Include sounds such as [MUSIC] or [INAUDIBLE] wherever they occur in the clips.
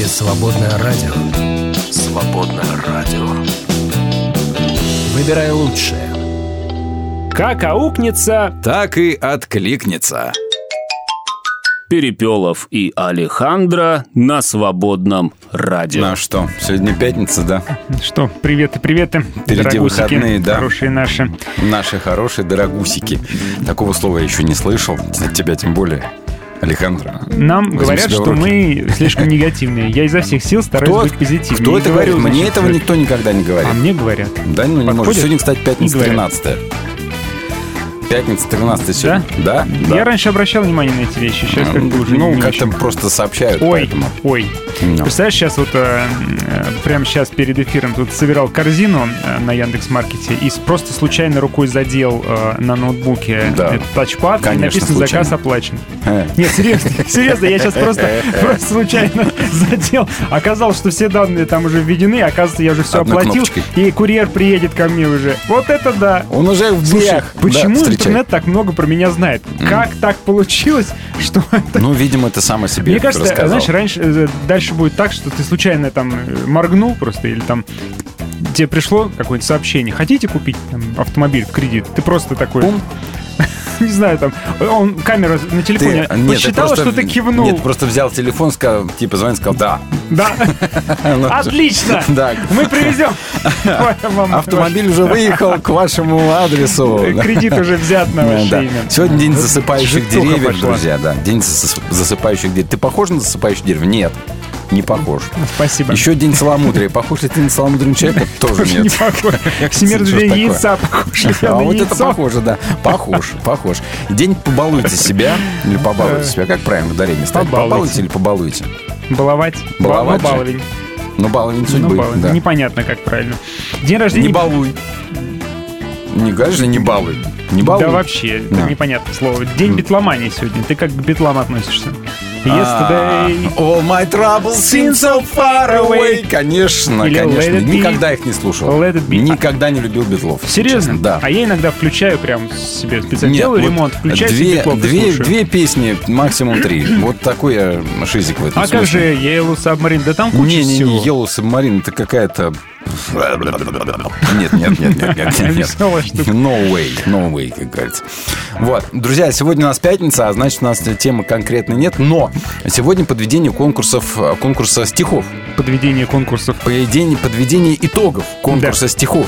эфире «Свободное радио». «Свободное радио». Выбирай лучшее. Как аукнется, Так и откликнется. Перепелов и Алехандро на свободном радио. Ну а что, сегодня пятница, да? Что, приветы, приветы. Впереди дорогусики, выходные, да. Хорошие наши. Наши хорошие дорогусики. Такого слова я еще не слышал. От тебя тем более. Александра. Нам говорят, что руки. мы слишком негативные. Я изо всех сил стараюсь Кто, быть позитивным. кто это говорит? Мне этого никто никогда не говорит. А мне говорят. Да, ну не может. Сегодня, кстати, пятница Не говорят. 13 Пятница 13 сегодня. Да? Я раньше обращал внимание на эти вещи, сейчас как бы уже Ну, как-то просто сообщают, Ой, поэтому. ой. Ну. Представляешь, сейчас вот э, э, прямо сейчас перед эфиром тут собирал корзину э, на Яндекс.Маркете и просто случайно рукой задел э, на ноутбуке Да. этот тачпад и Конечно, написано случайно. «Заказ оплачен». Э. Нет, серьезно, [LAUGHS] серьезно, я сейчас просто, [LAUGHS] просто случайно задел. Оказалось, что все данные там уже введены, оказывается, я уже все Одной оплатил, кнопочкой. и курьер приедет ко мне уже. Вот это да! Он уже в дверях. почему Да. Интернет так много про меня знает? Как так получилось, [LAUGHS] что это Ну, видимо, ты сам о себе мне кажется, рассказал. знаешь, раньше э, дальше будет так, что ты случайно там э, моргнул просто или там тебе пришло какое-нибудь сообщение, хотите купить там, автомобиль в кредит? Ты просто такой, [LAUGHS] не знаю, там, он камера на Ты- телефоне нет, ты посчитала, просто- что ты кивнул. Нет, просто взял телефон, сказал, типа, звонит, сказал, да. Да, [LAUGHS] Ну, отлично. [LAUGHS] Да. Мы привезем. Автомобиль уже выехал к вашему адресу. Кредит уже взят на ваше имя. Сегодня день засыпающих деревьев, друзья, да. День зас- засыпающих деревьев. Ты похож на засыпающее дерево? Нет, не похож. Спасибо. Еще день целомудрия. Похож ли ты на целомудренного человека? Тоже Тоже не нет. похож. [LAUGHS] Всемир Что ж две такое? яйца, похож ли [LAUGHS] я А вот это похоже, да. Похож, похож. День побалуйте себя или побалуйте себя. Как правильно ударение ставить? Побалуйте. Или побалуйте? Баловать. Баловать Ну, же? баловень. Ну, баловень Ну, судьбы. баловень. да. Непонятно, как правильно. День рождения... Не балуй. Не же, не балуй. Не балуй. Да вообще, Да. непонятное слово. День битломании сегодня. Ты как к битлам относишься? А, Yesterday... All my troubles seem so far away. Конечно, Или конечно. Никогда их не слушал. Никогда не любил битлов. Серьезно? Да. А я иногда включаю прям себе специально. Делаю вот ремонт, включаю две, битлов две, две песни, максимум три. Вот такой я шизик в этом А как же смысле. Yellow Submarine? Да там куча Не, не, всего. не, Yellow Submarine, это какая-то... Нет, нет, нет, нет, нет, нет. No way, no way, как говорится. Вот, друзья, сегодня у нас пятница, а значит, у нас темы конкретной нет, но сегодня подведение конкурсов, конкурса стихов. Подведение конкурсов. Подведение, подведение итогов конкурса стихов.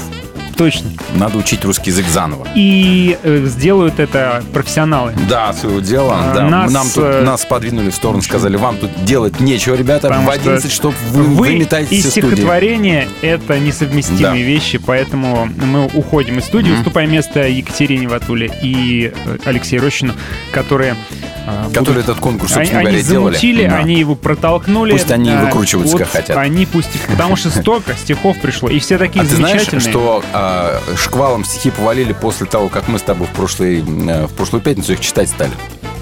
Точно. Надо учить русский язык заново. И э, сделают это профессионалы. Да, своего дела. А, да. нас, Нам тут, э, нас подвинули в сторону, сказали, вам тут делать нечего, ребята. Потому в 11 что часов вы, Вы выметаете и все студии. стихотворение — это несовместимые Да. вещи, поэтому мы уходим из студии, уступаем место Екатерине Ватуле и э, Алексею Рощину, которые Которые будут- этот конкурс, Они, собственно они говоря, делали. замутили, Да. они его протолкнули. Пусть они Да, выкручиваются, вот как хотят. Они пусть... Потому что столько стихов пришло, и все такие А ты знаешь, замечательные. что а, шквалом стихи повалили после того, как мы с тобой в, прошлый, э, в прошлую пятницу их читать стали?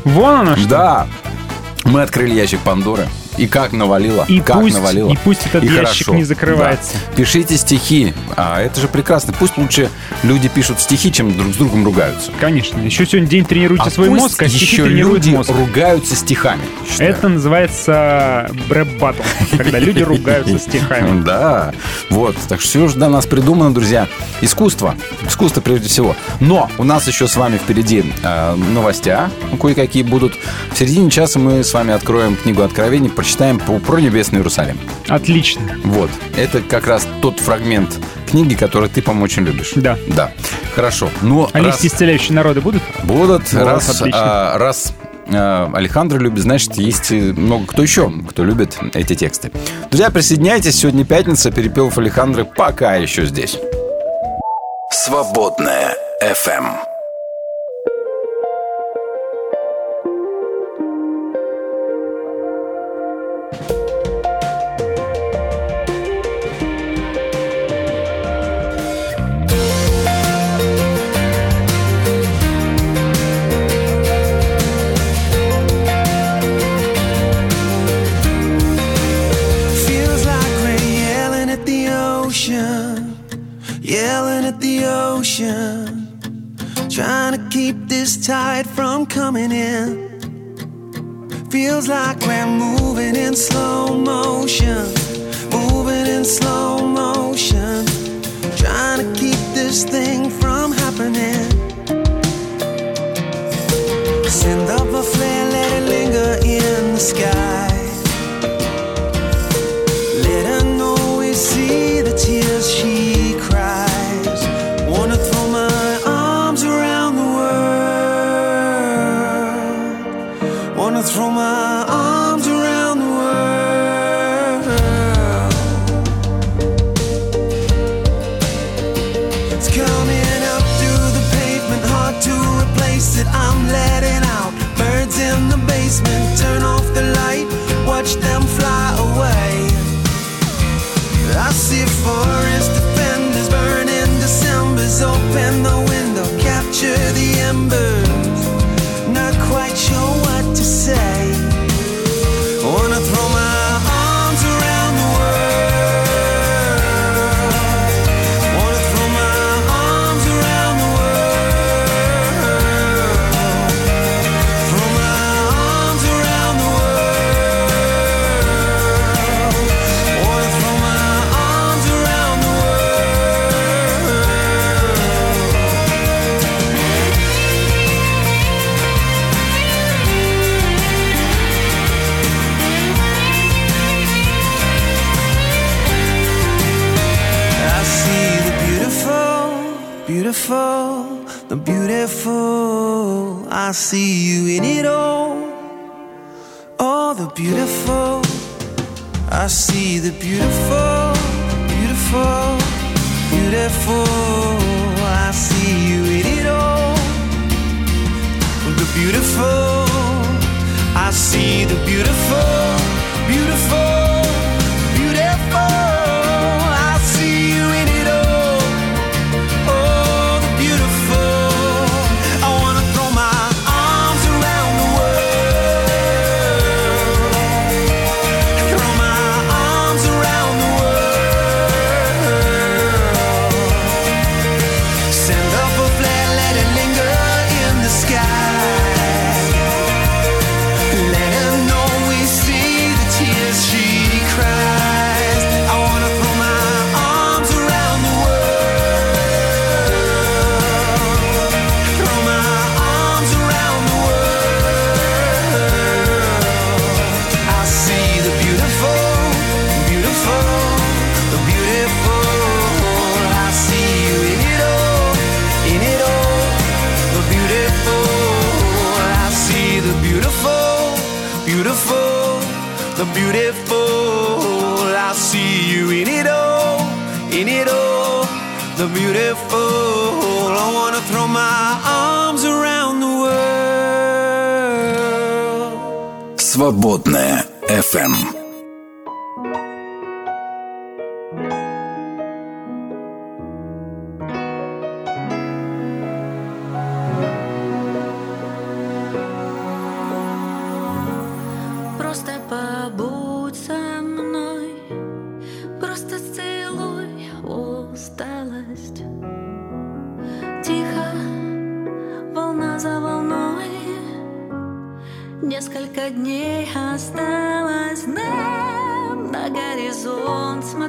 Вон оно что. Да. Мы открыли ящик Пандоры. И как навалило. И как пусть- навалило. и пусть этот И ящик хорошо. не закрывается. Да. Пишите стихи. А это же прекрасно. Пусть лучше люди пишут стихи, чем друг с другом ругаются. Конечно. Еще сегодня день тренируйте А свой пусть мозг, а стихи еще тренируют люди мозг. ругаются стихами. считаю. Это называется брэп баттл, когда люди ругаются стихами. [LAUGHS] Да, вот, так что все уже для нас придумано, друзья. Искусство, искусство прежде всего. Но у нас еще с вами впереди э, новостя, кое-какие будут. В середине часа мы с вами откроем книгу Откровений, прочитаем по, про небесный Иерусалим. Отлично. Вот, это как раз тот фрагмент книги, который ты, по-моему, очень любишь. Да. Да, хорошо. Ну, А раз листья исцеляющие народы будут? будут, Вот, раз, отлично. а, раз а, Александр любит, значит, есть и много кто еще, кто любит эти тексты. Друзья, присоединяйтесь. Сегодня пятница. Перепелов Александры пока еще здесь. Свободное FM. this tide from coming in. Feels like we're moving in slow motion, moving in slow motion. Trying to keep this thing from happening. Send up a flare, let it linger in the sky.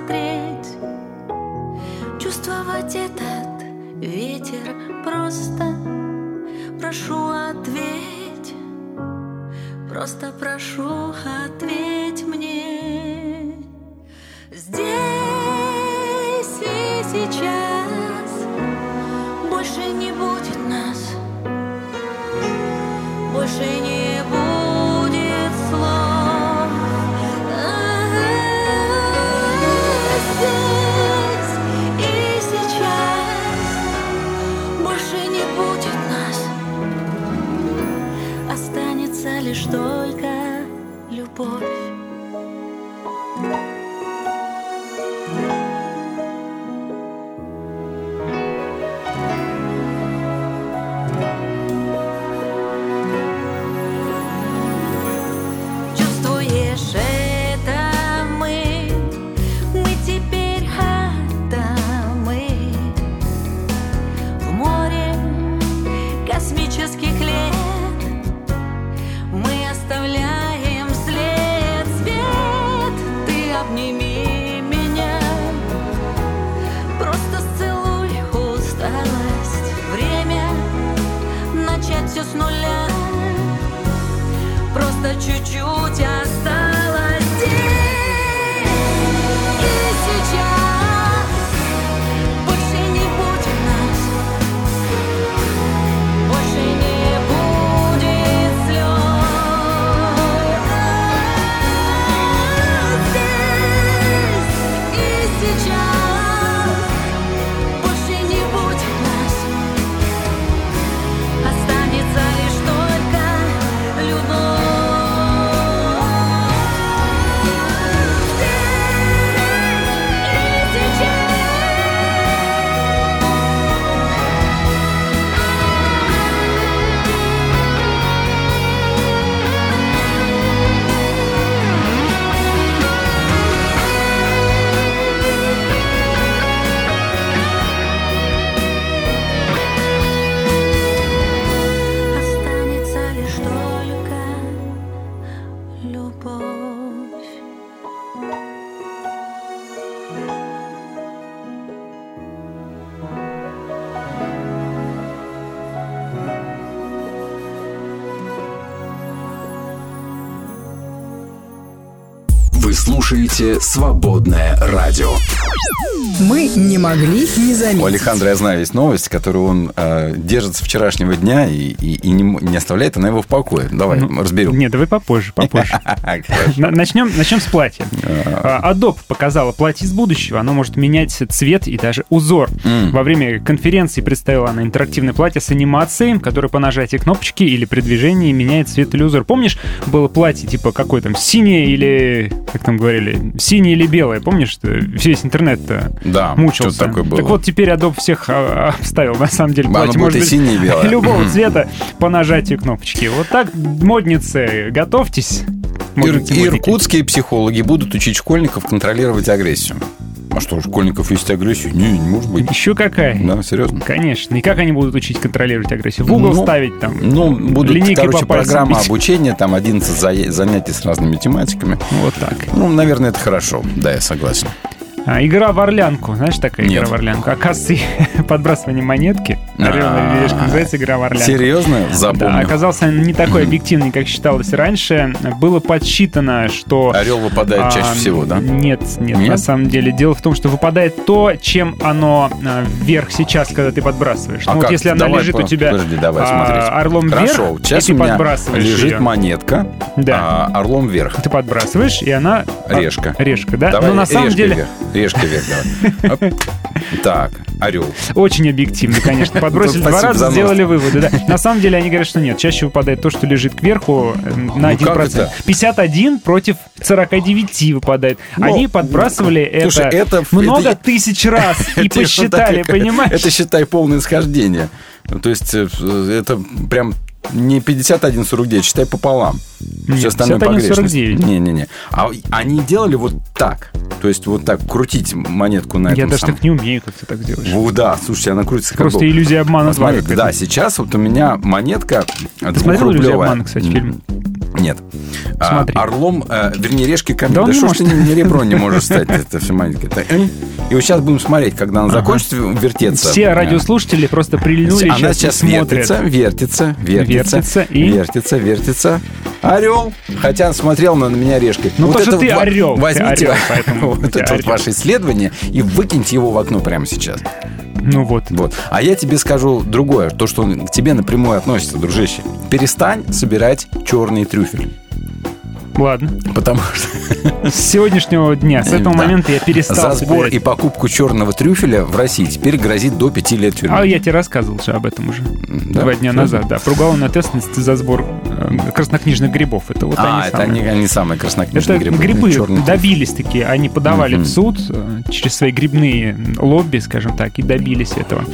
смотреть, чувствовать этот ветер просто. Прошу ответь, просто прошу ответь мне. Здесь и сейчас больше не будет нас, больше не estoy. Слушаете «Свободное радио». Мы не могли не заметить. У Александра, я знаю, есть новость, которую он э, держит с вчерашнего дня и, и- и не, не оставляет она его в покое. Давай, разберем. Нет, давай попозже, попозже. [LAUGHS] Начнем, начнем с платья. А, Adobe показала платье из будущего. Оно может менять цвет и даже узор. Во время конференции представила она интерактивное платье с анимацией, которое по нажатию кнопочки или при движении меняет цвет или узор. Помнишь, было платье типа какое там, синее или, как там говорили, синее или белое? Помнишь, что весь интернет-то Да, мучился? такое было. Так вот, теперь Adobe всех а, обставил. На самом деле, платье может быть синее, и белое. [LAUGHS] любого цвета по нажатию кнопочки. Вот так, модницы, готовьтесь. Ир- Модницы, иркутские психологи будут учить школьников контролировать агрессию. А что, у школьников есть агрессия? Не, не может быть. Еще какая? Да, серьезно? Конечно. И как они будут учить контролировать агрессию? В угол Ну, ставить там? Ну, будут, короче, программа бить? обучения, там 11 за- занятий с разными тематиками. Вот так. Ну, наверное, это хорошо. Да, я согласен. А, игра в орлянку. Знаешь, такая Нет. игра в орлянку? Оказывается, [LAUGHS] подбрасывание монетки. Орел А, и решка называется игра в орлянку. Серьезно? Да, Запомнил. оказался не [CLEARS THROAT] такой объективный, как считалось раньше. Было подсчитано, что... Орел выпадает а, чаще всего, да? Нет, нет, Нет? на самом деле. Дело в том, что выпадает то, чем оно а, вверх сейчас, когда ты подбрасываешь. А ну, вот как? если она Давай лежит по- у тебя Подожди, давай а, смотреть. орлом Хорошо, вверх, сейчас и у ты меня подбрасываешь лежит ее. монетка, Да. а, орлом вверх. Ты подбрасываешь, и она... а, Решка. Решка, да? Давай Но на самом деле вверх. Решкой вверх, давай. Так, орел. очень объективно, конечно. [LAUGHS] Подбросили два раза, сделали выводы. Да. На самом деле они говорят, что нет. Чаще выпадает то, что лежит кверху э, на Ну, как 1%. это? 51 против 49 выпадает. Ну, Они подбрасывали слушай, это, много тысяч раз [LAUGHS] и посчитали, [LAUGHS] понимаешь? Это считай полное исхождение. Ну, То есть э, это прям не 51-49, считай пополам. Все Нет, остальное 51-49. погрешность. Не-не-не. А они делали вот так. То есть вот так крутить монетку на Я этом даже самом- так не умею, как ты так делаешь. Во, да, слушайте, она крутится как Просто иллюзия обмана смотри, да, сейчас вот у меня монетка Ты смотрел «Иллюзию двухрублевая. обмана», кстати, фильм? Нет. А, Смотри. орлом, э, вернее, решкой камень. Да Да, не что ж ты ни, ни ребро не [LAUGHS] можешь стать, это все маленькое. Э, И вот сейчас будем смотреть, когда она закончится вертеться. Все Э, радиослушатели просто прильнули Она сейчас, смотрят. вертится, вертится, вертится, Вертится и? вертится, вертится. Орел. Хотя он смотрел на меня решкой. Ну, потому что это ты вот орел, Возьмите орел, поэтому [LAUGHS] вот это вот орел. ваше исследование и выкиньте его в окно прямо сейчас. Ну вот. Вот. А я тебе скажу другое, то, что к тебе напрямую относится, дружище. Перестань собирать черный трюфель. Ладно. Потому что С сегодняшнего дня, с этого Да. момента я перестал за сбор собирать. и покупку черного трюфеля в России теперь грозит до 5 лет тюрьмы. А я тебе рассказывал же об этом уже. Да? Два дня Серьезно? назад, да. Про уголовную ответственность за сбор э, краснокнижных грибов. Это вот а, они это самые. они, они самые краснокнижные Это грибы. грибы добились такие, они подавали Мгм. в суд э, через свои грибные лобби, скажем так, и добились этого. [LAUGHS]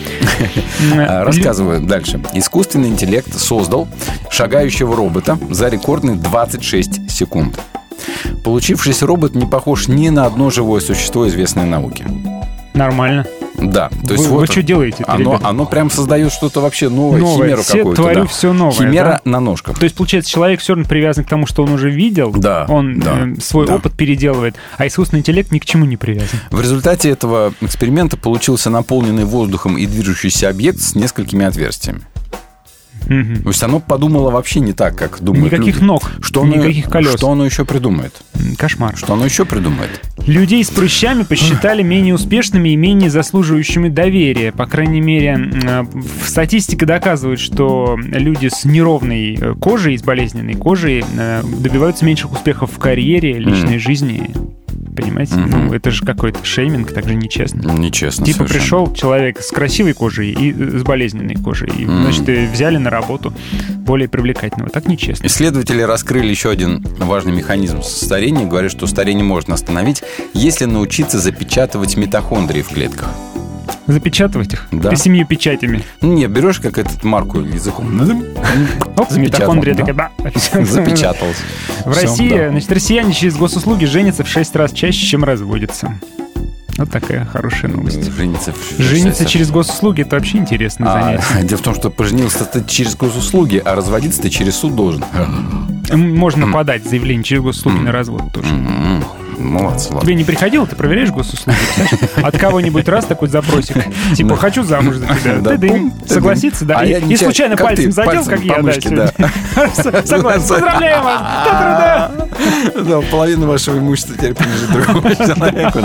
А, Рассказываю дальше. Искусственный интеллект создал шагающего робота за рекордные 26 секунд. Получившийся робот не похож ни на одно живое существо, известное науке. Нормально. Да, то есть Вы- вот вы что делаете оно, оно прям создает что-то вообще новое, Новое. химеру Все какую-то. творю да. все новое. Химера да? на ножках. То есть, получается, человек все равно привязан к тому, что он уже видел. Да, Он да, э, свой да. опыт переделывает. А искусственный интеллект ни к чему не привязан. В результате этого эксперимента получился наполненный воздухом и движущийся объект с несколькими отверстиями. Мгм. То есть оно подумало вообще не так, как думают Никаких люди. ног, что оно, никаких колес. Что оно еще придумает? Кошмар. Что оно еще придумает? Людей с прыщами посчитали менее успешными и менее заслуживающими доверия. По крайней мере, э, статистика доказывает, что люди с неровной э, кожей, с болезненной кожей э, добиваются меньших успехов в карьере, личной жизни. Понимаете? Мгм. Ну, это же какой-то шейминг, так же нечестно. Нечестно Типа совершенно. пришел человек с красивой кожей и э, с болезненной кожей. И, Мгм. значит, э, взяли на работу более привлекательного. Так нечестно. Исследователи раскрыли еще один важный механизм старения. Говорят, что старение можно остановить, если научиться запечатывать митохондрии в клетках. Запечатывать их Да. семью печатями. Не, берешь как этот марку языком. Оп, Запечатал, митохондрия да. такая, да. [LAUGHS] Запечатался. В России, значит, россияне через госуслуги женятся в 6 раз чаще, чем разводятся. Вот такая хорошая новость. Жениться, в- Жениться в- через госуслуги это вообще интересное А, занятие. [LAUGHS] дело в том, что поженился ты через госуслуги, а разводиться ты через суд должен. Можно подать заявление через госуслуги на развод тоже. Молодцы, ладно. Тебе не приходило, ты проверяешь госуслуги? От кого-нибудь раз такой запросик. Типа, хочу замуж за тебя. Согласиться, да? А И- случайно пальцем задел, как я, да. [LAUGHS] Согласен. Поздравляю вас. Да, половину вашего имущества теперь принадлежит другому человеку.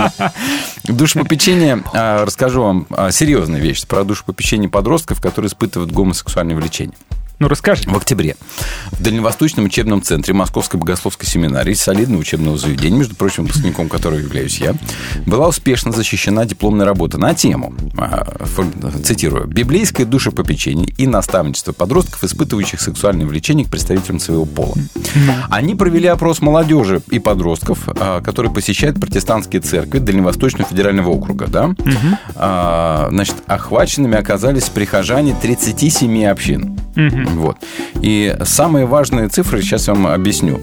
Душепопечение, а, расскажу вам а, серьезную вещь про душепопечение подростков, которые испытывают гомосексуальное влечение. Ну, расскажи. В октябре в Дальневосточном учебном центре Московской богословской семинарии солидного учебного заведения, между прочим, выпускником которого являюсь я, была успешно защищена дипломная работа на тему, а, цитирую, «Библейское душепопечение и наставничество подростков, испытывающих сексуальное влечение к представителям своего пола». Они провели опрос молодежи и подростков, а, которые посещают протестантские церкви Дальневосточного федерального округа. Да? А, Значит, охваченными оказались прихожане 37 общин. Вот. И самые важные цифры сейчас я вам объясню.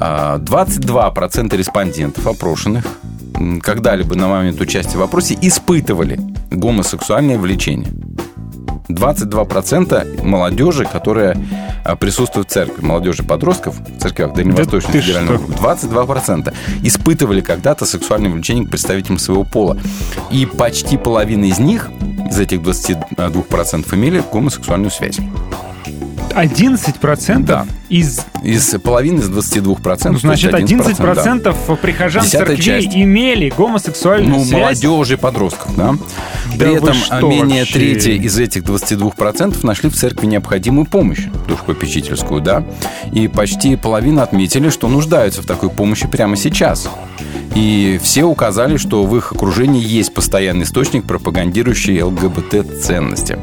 А, 22% респондентов опрошенных когда-либо на момент участия в вопросе испытывали гомосексуальное влечение. 22% молодежи, которая а, присутствует в церкви, молодежи подростков в церквях Дальневосточного ты федерального округа, 22% испытывали когда-то сексуальное влечение к представителям своего пола. И почти половина из них, из этих 22%, имели гомосексуальную связь. 11% Да. из... Из половины из 22%. Ну, значит, то есть 11%, да. 11% прихожан Десятая церквей часть. имели гомосексуальную Ну, связь. молодежи, подростков, да. Да При этом что менее вообще? трети из этих 22% нашли в церкви необходимую помощь, душепопечительскую, да. И почти половина отметили, что нуждаются в такой помощи прямо сейчас. И все указали, что в их окружении есть постоянный источник, пропагандирующий ЛГБТ-ценности.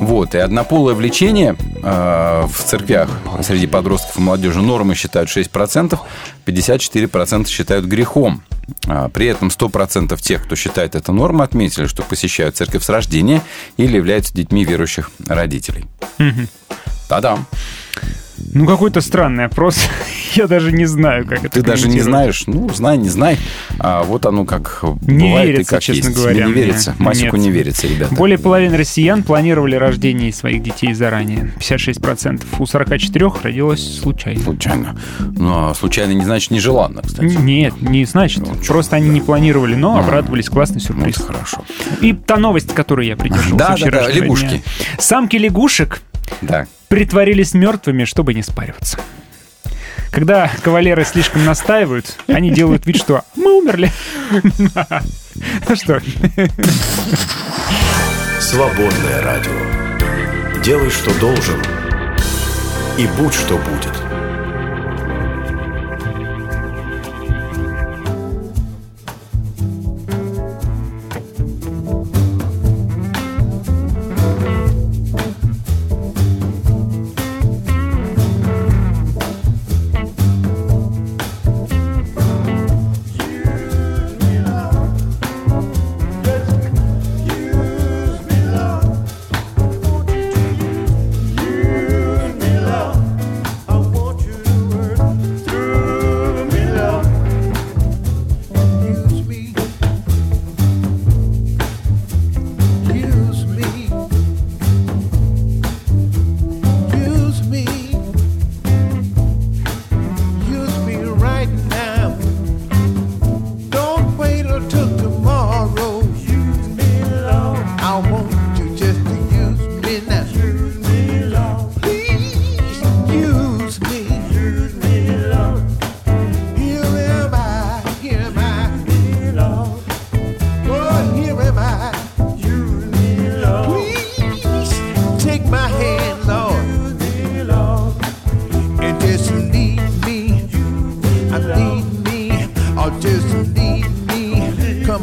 Вот, и однополое влечение э, в церквях среди подростков и молодежи нормы считают 6%, 54% считают грехом. А, При этом 100% тех, кто считает это нормой, отметили, что посещают церковь с рождения или являются детьми верующих родителей. Та-дам. Ну, какой-то странный опрос. [LAUGHS] Я даже не знаю, как это Ты даже не знаешь, ну, знай, не знай. А вот оно как Не бывает верится, и как честно есть. говоря, не мне. верится. Масику Нет. не верится, ребята. Более половины россиян планировали рождение своих детей заранее. 56%. У 44 родилось случайно. Случайно. Но случайно не значит нежеланно, кстати. Нет, не значит. Ну, Просто они да. не планировали, но А. обрадовались. Классный Ну, сюрприз. это хорошо. И та новость, которую я придерживался Да, да, да, лягушки. дня. Самки лягушек Да. Притворились мертвыми, чтобы не спариваться. Когда кавалеры слишком настаивают, они делают вид, что мы умерли. Ну что, Свободное радио. Делай, что должен, и будь, что будет.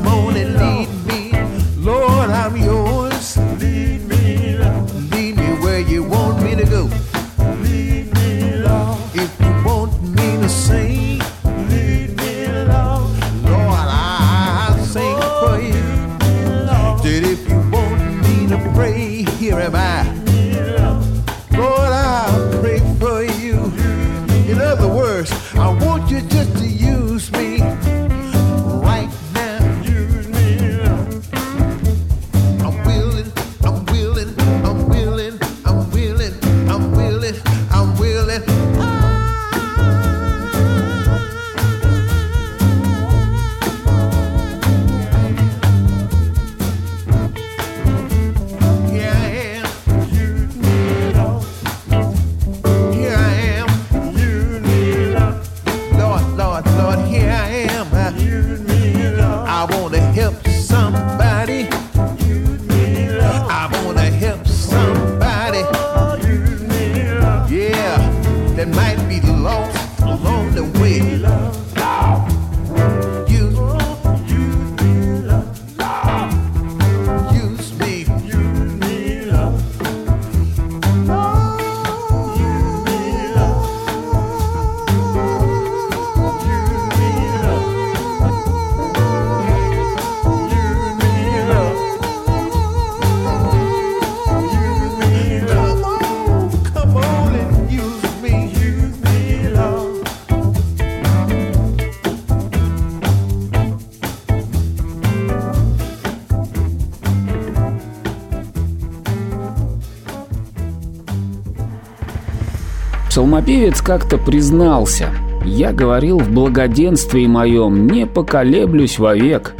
morning Псалмопевец как-то признался, «Я говорил в благоденствии моем, не поколеблюсь вовек».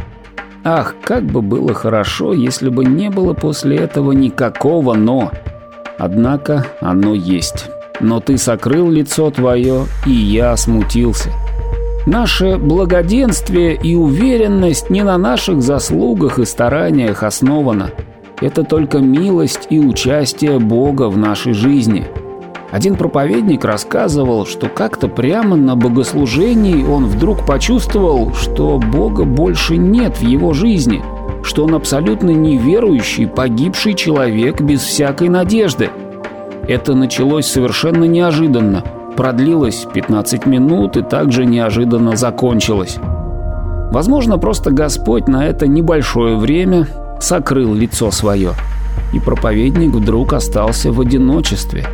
Ах, как бы было хорошо, если бы не было после этого никакого «но». Однако оно есть. Но ты сокрыл лицо твое, и я смутился. Наше благоденствие и уверенность не на наших заслугах и стараниях основана. Это только милость и участие Бога в нашей жизни. Один проповедник рассказывал, что как-то прямо на богослужении он вдруг почувствовал, что Бога больше нет в его жизни, что он абсолютно неверующий, погибший человек без всякой надежды. Это началось совершенно неожиданно – продлилась 15 минут и также неожиданно закончилась. Возможно, просто Господь на это небольшое время сокрыл лицо свое, и проповедник вдруг остался в одиночестве.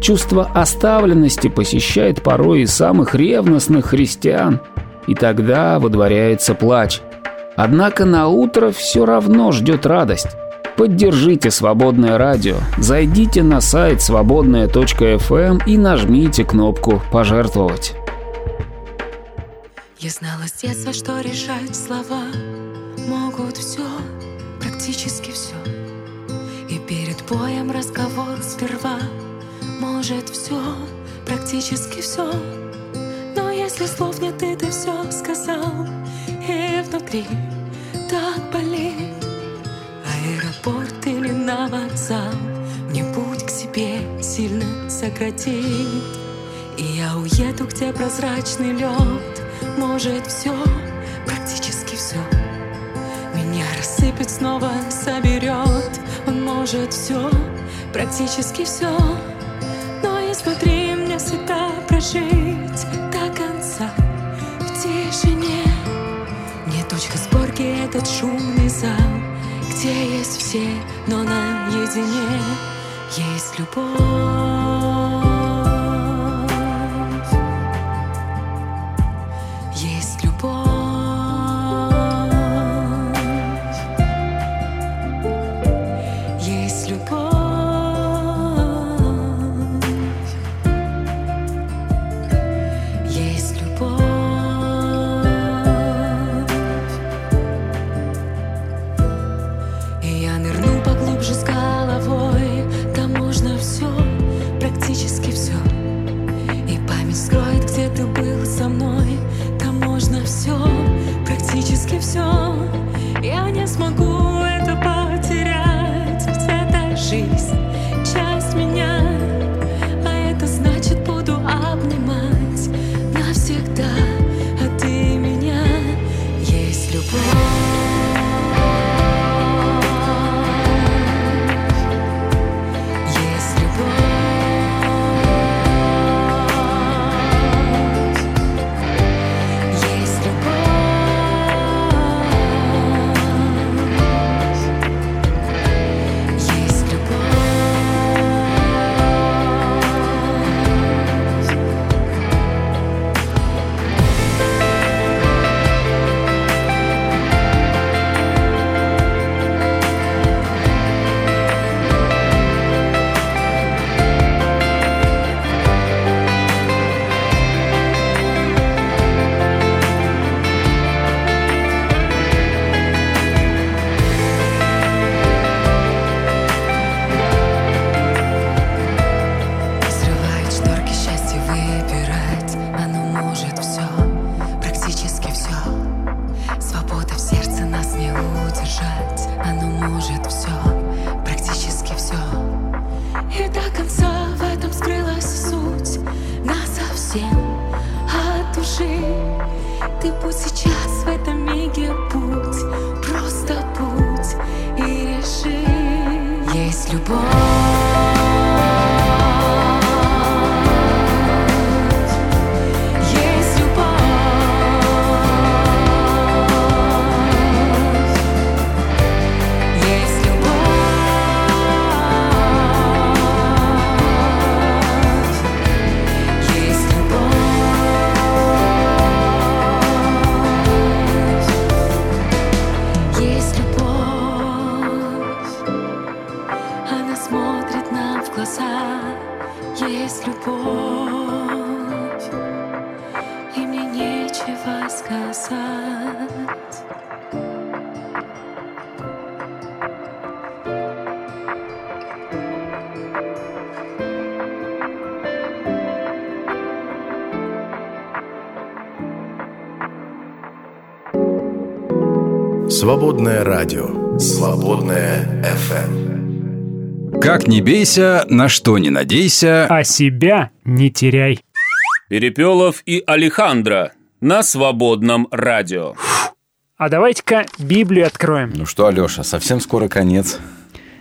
Чувство оставленности посещает порой и самых ревностных христиан, и тогда водворяется плач. Однако на утро все равно ждет радость. Поддержите «Свободное радио». Зайдите на сайт свободная.фм и нажмите кнопку «Пожертвовать». Я знала с детства, что решать слова могут все, практически все. И перед боем разговор сперва может все, практически все. Но если слов нет, и ты все сказал, и внутри так болит. Аэропорт или на вокзал Мне путь к себе сильно сократит И я уеду, где прозрачный лед. Может все, практически все Меня рассыпет, снова соберет. Он может все, практически все Изнутри мне всегда прожить До конца в тишине Не точка сборки этот шумный зал где есть все, но наедине есть любовь. Практически все Свободное радио. Свободное FM. Как не бейся, на что не надейся. А себя не теряй. Перепелов и Алехандро на свободном радио. А давайте-ка Библию откроем. Ну что, Алеша, совсем скоро конец.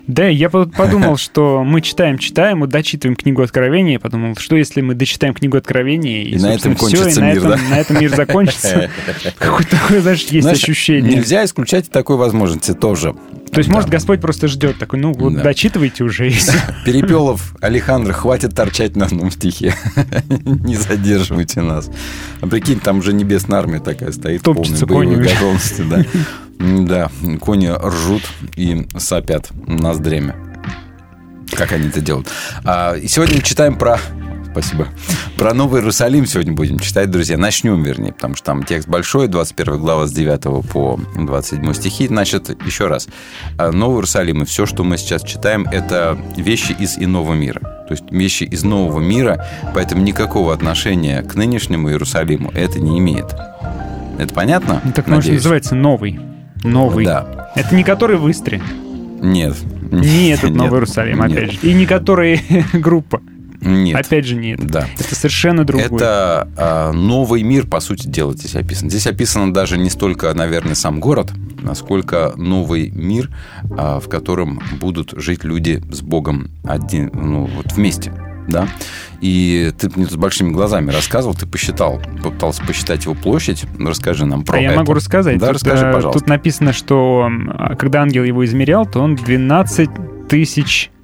Да, я под- подумал, [LAUGHS] что мы читаем, читаем, вот дочитываем книгу Откровения. Я подумал, что если мы дочитаем книгу Откровения, и, И на этом собственно, всё, кончится и на мир, этом, да? на этом мир закончится. [LAUGHS] Какое-то такое, знаешь, есть Знаешь, ощущение. Нельзя исключать такой возможности тоже. То есть, Да. может, Господь просто ждет такой, ну вот Да. дочитывайте уже. [LAUGHS] Перепелов, Александр, хватит торчать на одном стихе. [LAUGHS] Не задерживайте нас. А прикинь, там уже небесная армия такая стоит. Топчется боевой готовности, да. [LAUGHS] Да, кони ржут и сопят ноздрями. Как они это делают? А, сегодня читаем про... Спасибо. Про Новый Иерусалим сегодня будем читать, друзья. Начнем, вернее, потому что там текст большой, 21 глава с 9 по 27 стихи. Значит, еще раз. А, Новый Иерусалим и все, что мы сейчас читаем, это вещи из иного мира. То есть вещи из нового мира, поэтому никакого отношения к нынешнему Иерусалиму это не имеет. Это понятно? Ну, Так, может, Надеюсь? называется новый. Новый. Да. Это не который в Истре, Нет. не этот. [LAUGHS] Новый Иерусалим, опять же. И не который [LAUGHS] группа. Нет. Опять же, нет. Да. Это совершенно другое. Это а, новый мир, по сути дела, здесь описан. Здесь описано даже не столько, наверное, сам город, насколько новый мир, а, в котором будут жить люди с Богом один, ну, вот вместе. Да? И ты мне с большими глазами рассказывал, ты посчитал, попытался посчитать его площадь. Расскажи нам про а я это. могу рассказать. Да, Тут, расскажи, э, пожалуйста. Тут написано, что а, когда ангел его измерял, то он 12 тысяч э,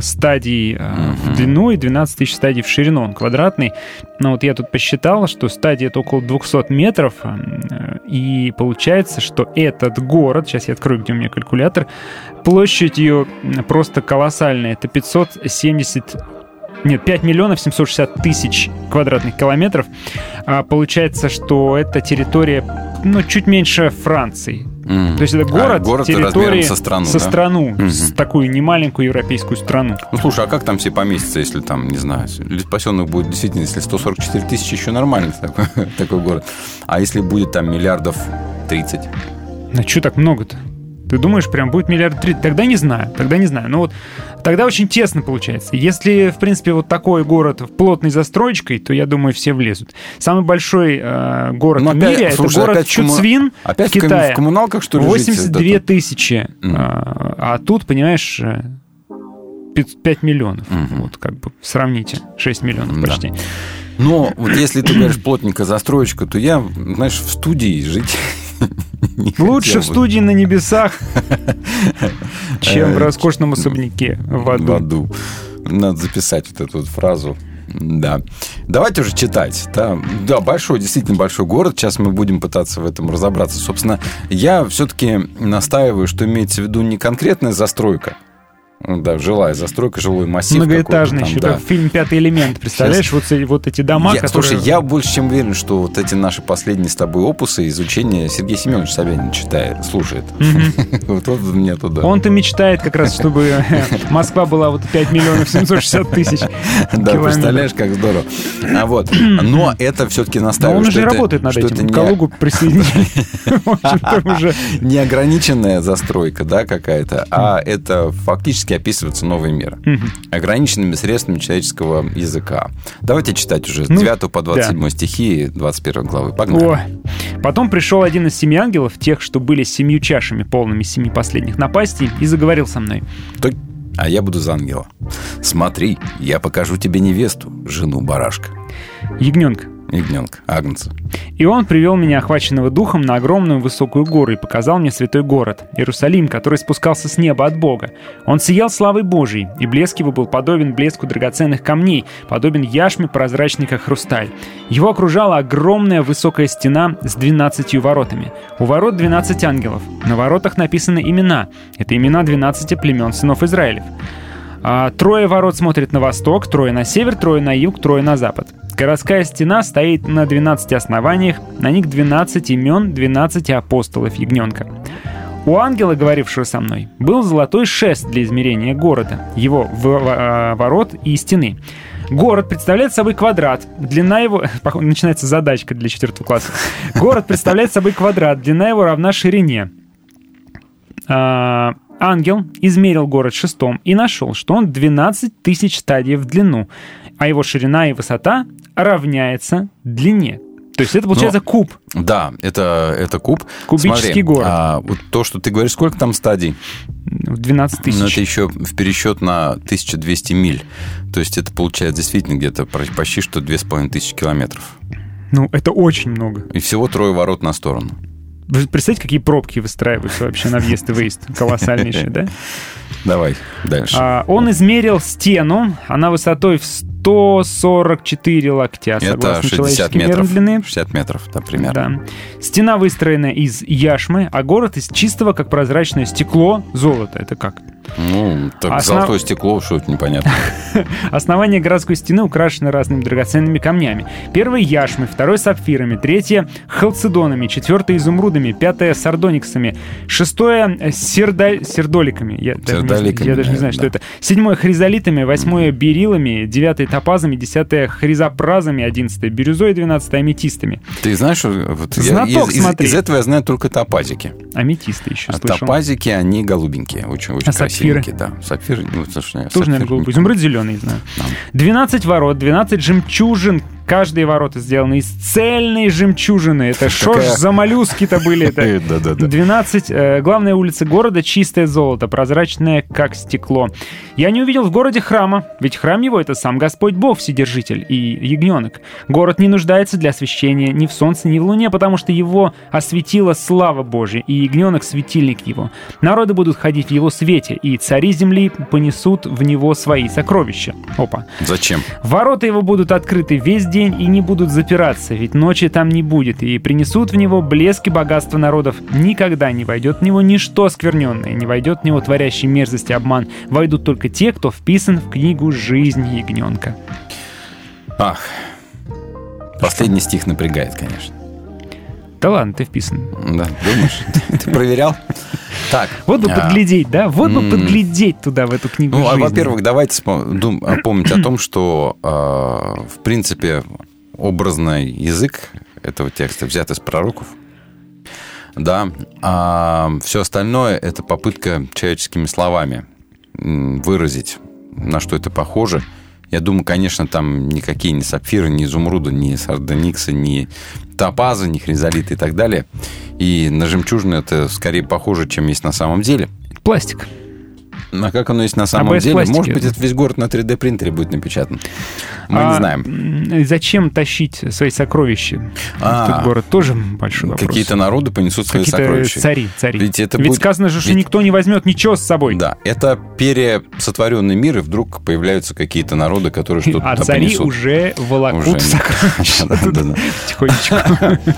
стадий э, в длину и 12 тысяч стадий в ширину. Он квадратный. Но вот я тут посчитал, что стадия это около 200 метров. э, И получается, что этот город, сейчас я открою, где у меня калькулятор, площадью м, просто колоссальная. Это 570 нет, 5 миллионов 760 тысяч квадратных километров. А, получается, что это территория, ну, чуть меньше Франции. Мгм. То есть это А, город, город территории со страну, да? страну, Мгм. с такую немаленькую европейскую страну. Ну, слушай, а как там все поместятся, если там, не знаю, спасенных будет действительно, если 144 тысячи, еще нормально такой, [LAUGHS] такой город. А если будет там миллиардов 30? Ну, что так много-то? Ты думаешь, прям будет миллиард три? Тогда не знаю, тогда не знаю. Но вот тогда очень тесно получается. Если, в принципе, вот такой город в плотной застройкой, то, я думаю, все влезут. Самый большой э, город Ну, в опять- мире слушай, это город опять Чуцвин Опять в в, ком- Китае. в коммуналках, что ли, жить? 82 Это- тысячи. Мгм. А, а тут, понимаешь, э, пят- 5 миллионов. Мгм. Вот как бы сравните. 6 миллионов Да. почти. Но вот если ты говоришь плотненько застроечка, то я, знаешь, в студии жить Лучше в студии на небесах, [LAUGHS] чем в Э, роскошном особняке в в аду. аду. Надо записать вот эту вот фразу. Да. Давайте уже читать. Да, да, большой, действительно большой город. Сейчас мы будем пытаться в этом разобраться. Собственно, я все-таки настаиваю, что имеется в виду не конкретная застройка, да, жилая застройка, жилой массив. Многоэтажный, еще там, как фильм «Пятый элемент». Представляешь, вот, эти- вот эти дома, Я- которые... Слушай, я больше чем уверен, что вот эти наши последние с тобой опусы изучения Сергей Семенович Собянин читает, слушает. [LAUGHS] Вот вот мне туда. Он-то мечтает как раз, чтобы [LAUGHS] Москва была вот 5 миллионов 760 тысяч [LAUGHS] Да, представляешь, как здорово. А вот, но это все-таки Но настаиваю, он уже работает над этим. Калугу присоединили. Уже... неограниченная застройка, да, какая-то, а это фактически описывается новый мир. Мгм. Ограниченными средствами человеческого языка. Давайте читать уже с Ну, 9 по 27 стихи 21 главы. Погнали. О. Потом пришел один из семи ангелов, тех, что были семью чашами, полными семи последних напастей, и заговорил со мной. То- А я буду за ангела. Смотри, я покажу тебе невесту, жену барашка. Ягненка. Ягненка, агнца. И он привел меня, охваченного духом, на огромную высокую гору и показал мне святой город, Иерусалим, который спускался с неба от Бога. Он сиял славой Божией, и блеск его был подобен блеску драгоценных камней, подобен яшме прозрачной, как хрусталь. Его окружала огромная высокая стена с двенадцатью воротами. У ворот 12 ангелов. На воротах написаны имена. Это имена 12 племен сынов Израилев. А, трое ворот смотрят на восток, трое на север, трое на юг, трое на запад. Городская стена стоит на 12 основаниях, на них 12 имен 12 апостолов ягненка. У ангела, говорившего со мной, был золотой шест для измерения города, его а, ворот и стены. Город представляет собой квадрат. Длина его... [LAUGHS] Начинается задачка для четвертого класса. Город представляет собой квадрат. Длина его равна ширине. А, ангел измерил город шестом и нашел, что он 12 тысяч стадий в длину, а его ширина и высота равняется длине. То есть это получается куб. Да, это, это куб. Кубический Смотри, город. а, вот то, что ты говоришь, сколько там стадий? В 12 Ну, это тысяч. еще в пересчет на 1200 миль. То есть это получается действительно где-то почти что 2500 километров. Ну, это очень много. И всего трое ворот на сторону. Вы представляете, какие пробки выстраиваются вообще на въезд и выезд? Колоссальнейшие, да? Давай дальше. А, он измерил стену, она высотой в 144 локтя, это согласно 60 человеческим мерам метров. длины. 60 метров, да, примерно. Да. Стена выстроена из яшмы, а город из чистого, как прозрачное стекло, золота. Это как? Ну, так Основ- золотое стекло, что это непонятно. [LAUGHS] Основание городской стены украшено разными драгоценными камнями. Первый яшмой, второй сапфирами, третье халцедонами, четвертое изумрудами, пятое сардониксами, шестое серда- сердоликами. Я даже, не, Сердоликами, я даже не знаю, да. что это. Седьмое хризолитами, восьмое берилами, девятое топазами, десятое хризопразами, одиннадцатое бирюзой, двенадцатое аметистами. Ты знаешь, вот я- Знаток, из, из- смотри. из этого я знаю только топазики. Аметисты еще А слышал. топазики, они голубенькие, очень, очень А сапфиры? красивенькие. Да, сапфиры, ну, слушай, Тоже, наверное, голубой. Изумруд зеленый, знаю. 12 ворот, 12 жемчужин. Каждые ворота сделаны из цельной жемчужины. Это что ж за моллюски-то были это? [LAUGHS] Да-да-да. 12. э, главная улица города чистое золото, прозрачное, как стекло. Я не увидел в городе храма, ведь храм его — это сам Господь Бог, Вседержитель и ягненок. Город не нуждается для освещения ни в солнце, ни в луне, потому что его осветила слава Божия, и ягненок — светильник его. Народы будут ходить в его свете, и цари земли понесут в него свои сокровища. Опа. Зачем? Ворота его будут открыты весь день и не будут запираться, ведь ночи там не будет, и принесут в него блеск и богатство народов. Никогда не войдет в него ничто скверненное, не войдет в него творящий мерзости и обман. Войдут только те, кто вписан в книгу жизни ягненка. Ах, последний стих напрягает, конечно. Да ладно, ты вписан. Да, думаешь? Ты проверял? Так. Вот бы а, подглядеть, да? Вот бы подглядеть туда, в эту книгу Ну, а, во-первых, давайте а, помнить о том, [CLEARS THROAT] что, в принципе, образный язык этого текста взят из пророков. Да. А все остальное — это попытка человеческими словами выразить, на что это похоже. Я думаю, конечно, там никакие ни сапфиры, ни изумруды, ни сардониксы, ни топазы, ни хризолиты и так далее. И на жемчужину это скорее похоже, чем есть на самом деле. Пластик. А как оно есть на самом без деле? пластики. Может быть, это весь город на 3D принтере будет напечатан. Мы А, не знаем. Зачем тащить свои сокровища А. этот город? Тоже большой вопрос. Какие-то народы понесут свои Какие-то сокровища. цари, цари. Ведь это Ведь будет- сказано же, что ведь- никто не возьмет ничего с собой. Да, это пересотворенный мир, и вдруг появляются какие-то народы, которые что-то А цари понесут. уже волокут Уже. сокровища. [LAUGHS] Потихонечку.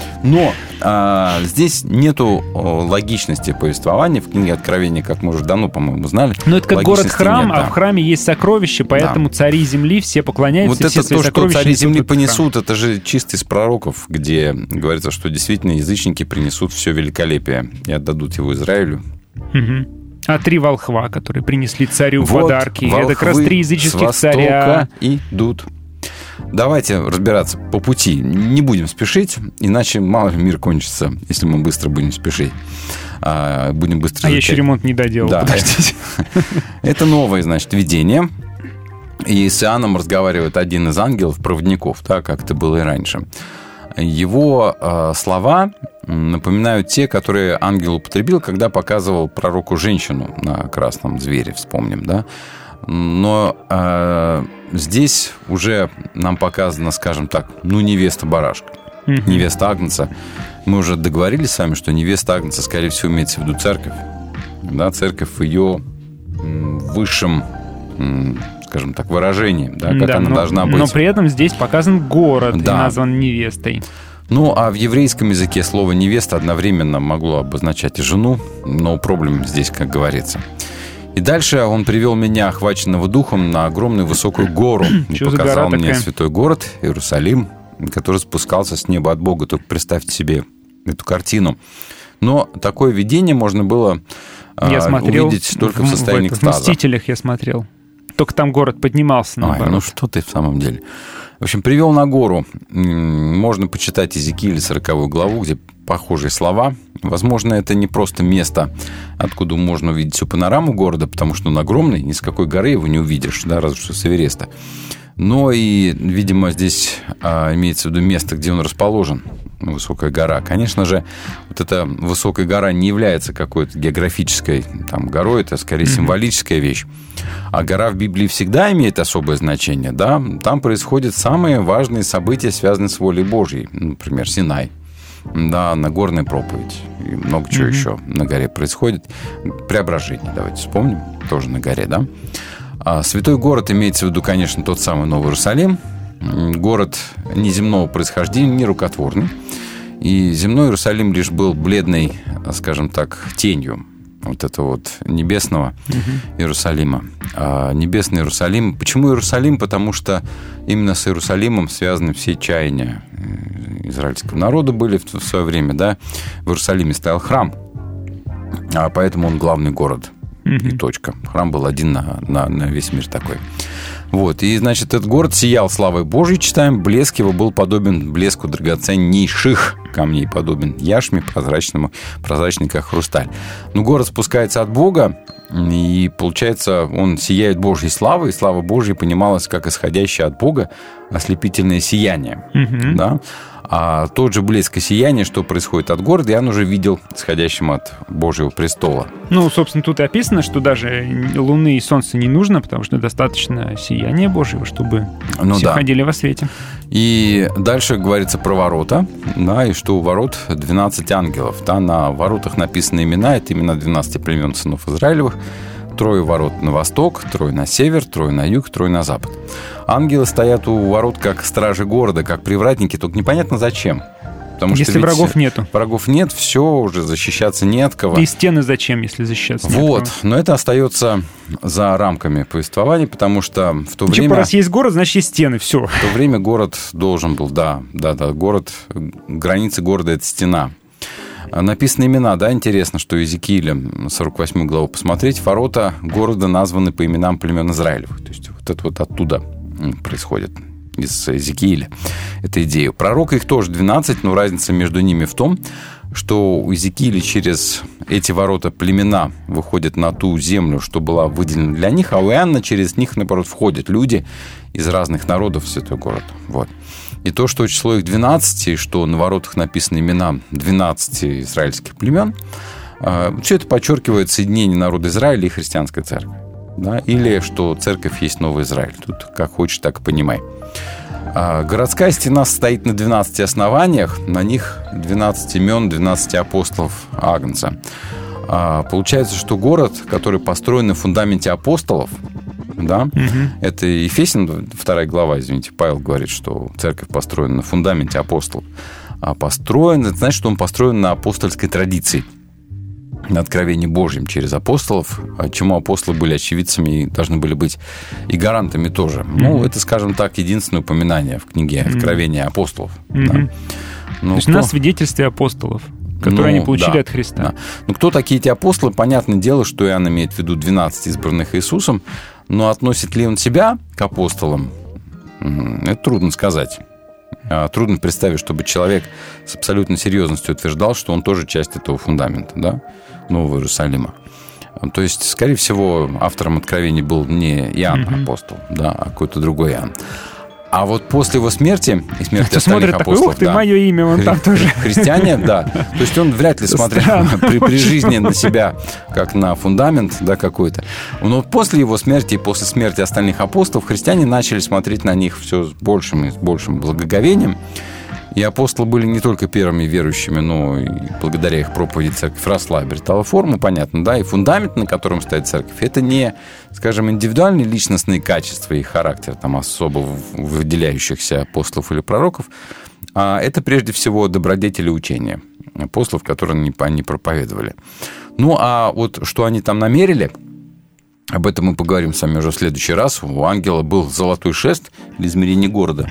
[LAUGHS] Но а, здесь нету логичности повествования в книге Откровения, как мы уже давно, по-моему, знали. Но это как город-храм, а да. в храме есть сокровища, поэтому цари земли все поклоняются, Вот это все свои то, что цари земли понесут, это же чисто из пророков, где говорится, что действительно язычники принесут все великолепие и отдадут его Израилю. Мгм. А три волхва, которые принесли царю Вот подарки. Это как раз три языческих царя. идут. Давайте разбираться по пути. Не будем спешить, иначе мало ли мир кончится, если мы быстро будем спешить. А, будем быстро А я еще ремонт не доделал. Да. Подождите. [LAUGHS] Это новое, значит, видение. И с Иоанном разговаривает один из ангелов-проводников, да, как это было и раньше. Его э, слова напоминают те, которые ангел употребил, когда показывал пророку женщину на красном звере, вспомним, да. Но э, здесь уже нам показано, скажем так, ну, невеста барашка, Мгм. невеста Агнца. Мы уже договорились с вами, что невеста Агнца, скорее всего, имеется в виду церковь. Да, церковь в ее высшем, скажем так, выражении, да, как Да, она но, должна быть. но при этом здесь показан город Да. назван невестой. Ну, а в еврейском языке слово «невеста» одновременно могло обозначать и жену, но проблем здесь, как говорится. И дальше он привел меня, охваченного духом, на огромную высокую гору. [CLEARS THROAT] И показал мне такая? святой город, Иерусалим, который спускался с неба от Бога. Только представьте себе эту картину. Но такое видение можно было а, Я смотрел увидеть только в, в- состоянии это, в экстаза. «Мстителях» я смотрел. Только там город поднимался, Ой, наоборот. ну что ты в самом деле. В общем, привел на гору. Можно почитать Иезекииля 40 главу, где похожие слова. Возможно, это не просто место, откуда можно увидеть всю панораму города, потому что он огромный, ни с какой горы его не увидишь, да, разве что с Эвереста. Но и, видимо, здесь а, имеется в виду место, где он расположен, высокая гора. Конечно же, вот эта высокая гора не является какой-то географической там, горой, это скорее символическая вещь. А гора в Библии всегда имеет особое значение, да? Там происходят самые важные события, связанные с волей Божьей. Например, Синай, да, Нагорная проповедь и много чего еще на горе происходит. Преображение, давайте вспомним, тоже на горе, да? А святой город имеется в виду, конечно, тот самый Новый Иерусалим. Город неземного происхождения, нерукотворный. И земной Иерусалим лишь был бледной, скажем так, тенью вот этого вот небесного Иерусалима. А небесный Иерусалим. Почему Иерусалим? Потому что именно с Иерусалимом связаны все чаяния израильского народа были в свое время, да. В Иерусалиме стоял храм, а поэтому он главный город. И точка. Храм был один на, на, на весь мир такой. Вот, и, значит, этот город сиял славой Божьей, читаем, блеск его был подобен блеску драгоценнейших камней, подобен яшме прозрачному, прозрачный, как хрусталь. Но город спускается от Бога, и, получается, он сияет Божьей славой, и слава Божья понималась как исходящее от Бога ослепительное сияние. Да? А тот же блеск и сияние, что происходит от города, я уже видел исходящим от Божьего престола. Ну, собственно, тут и описано, что даже Луны и Солнца не нужно, потому что достаточно сияния Божьего, чтобы Ну все да. ходили во свете. И дальше говорится про ворота, да, и что у ворот 12 ангелов. Да, на воротах написаны имена, это имена 12 племен сынов Израилевых. Трое ворот на восток, трое на север, трое на юг, трое на запад. Ангелы стоят у ворот как стражи города, как привратники, только непонятно зачем. Потому Если ведь врагов нету. Врагов нет, все, уже защищаться не от кого. И стены зачем, если защищаться? Вот, но это остается за рамками повествования, потому что в то Ничего, время... раз есть город, значит есть стены, все. В то время город должен был, да, да, да, город, границы города – это стена. А Написаны имена, да, интересно, что Иезекииля, 48 главу посмотреть, ворота города названы по именам племен Израилевых. То есть вот это вот оттуда происходит, из Иезекииля, эта идея. У пророка их тоже 12, но разница между ними в том, что у Иезекииля через эти ворота племена выходят на ту землю, что была выделена для них, а у Иоанна через них, наоборот, входят люди из разных народов в святой город. Вот. И то, что число их 12, и что на воротах написаны имена 12 израильских племен, все это подчеркивает соединение народа Израиля и христианской церкви. Да? Или что церковь есть Новый Израиль. Тут как хочешь, так и понимай. А, Городская стена стоит на 12 основаниях, на них 12 имен, 12 апостолов Агнца. А, Получается, что город, который построен на фундаменте апостолов, да, это Ефесин, вторая глава, извините, Павел говорит, что церковь построена на фундаменте апостолов. А построен, это значит, что он построен на апостольской традиции на откровении Божьем через апостолов, а чему апостолы были очевидцами и должны были быть и гарантами тоже. Ну, это, скажем так, единственное упоминание в книге Откровения апостолов. да. Ну, То есть кто- на свидетельстве апостолов, которые ну, они получили да, от Христа. да. Ну, кто такие эти апостолы? Понятное дело, что Иоанн имеет в виду 12 избранных Иисусом, но относит ли он себя к апостолам, это трудно сказать. А, Трудно представить, чтобы человек с абсолютной серьезностью утверждал, что он тоже часть этого фундамента, да, Нового Иерусалима. То есть, скорее всего, автором откровений был не Иоанн апостол, да, а какой-то другой Иоанн. А вот после его смерти и смерти Кто остальных смотрит такой, апостолов, ух ты, да, мое имя, вон там [LAUGHS] тоже. Христиане, да. То есть он вряд ли смотрел [LAUGHS] при, при жизни на себя как на фундамент, да, какой-то. Но после его смерти и после смерти остальных апостолов христиане начали смотреть на них все с большим и с большим благоговением. И апостолы были не только первыми верующими, но и благодаря их проповеди церковь росла, обретала форму, понятно, да, и фундамент, на котором стоит церковь, это не, скажем, индивидуальные личностные качества и характер, там, особо выделяющихся апостолов или пророков, а это прежде всего добродетели учения апостолов, которые они проповедовали. Ну, а вот что они там намерили, Об этом мы поговорим с вами уже в следующий раз. У ангела был золотой шест для измерения города.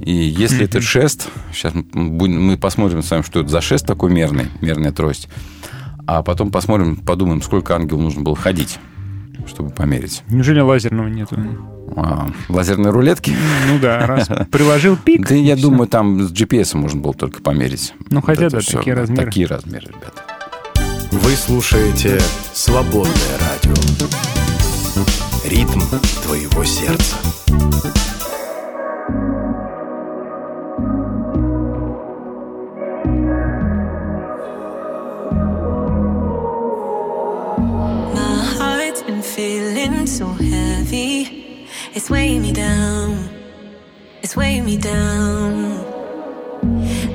И если этот шест, сейчас мы посмотрим с вами, что это за шест такой мерный, мерная трость, а потом посмотрим, подумаем, сколько ангелу нужно было ходить, чтобы померить. Неужели лазерного нету? А, лазерные рулетки? Ну да, раз приложил [LAUGHS] пик. Да я думаю, там с GPS можно было только померить. Ну, хотя это да, такие размеры. Такие размеры, ребята. Вы слушаете «Свободное радио». Ритм твоего сердца. My heart's been feeling so heavy. It's weighing me down. It's weighing me down.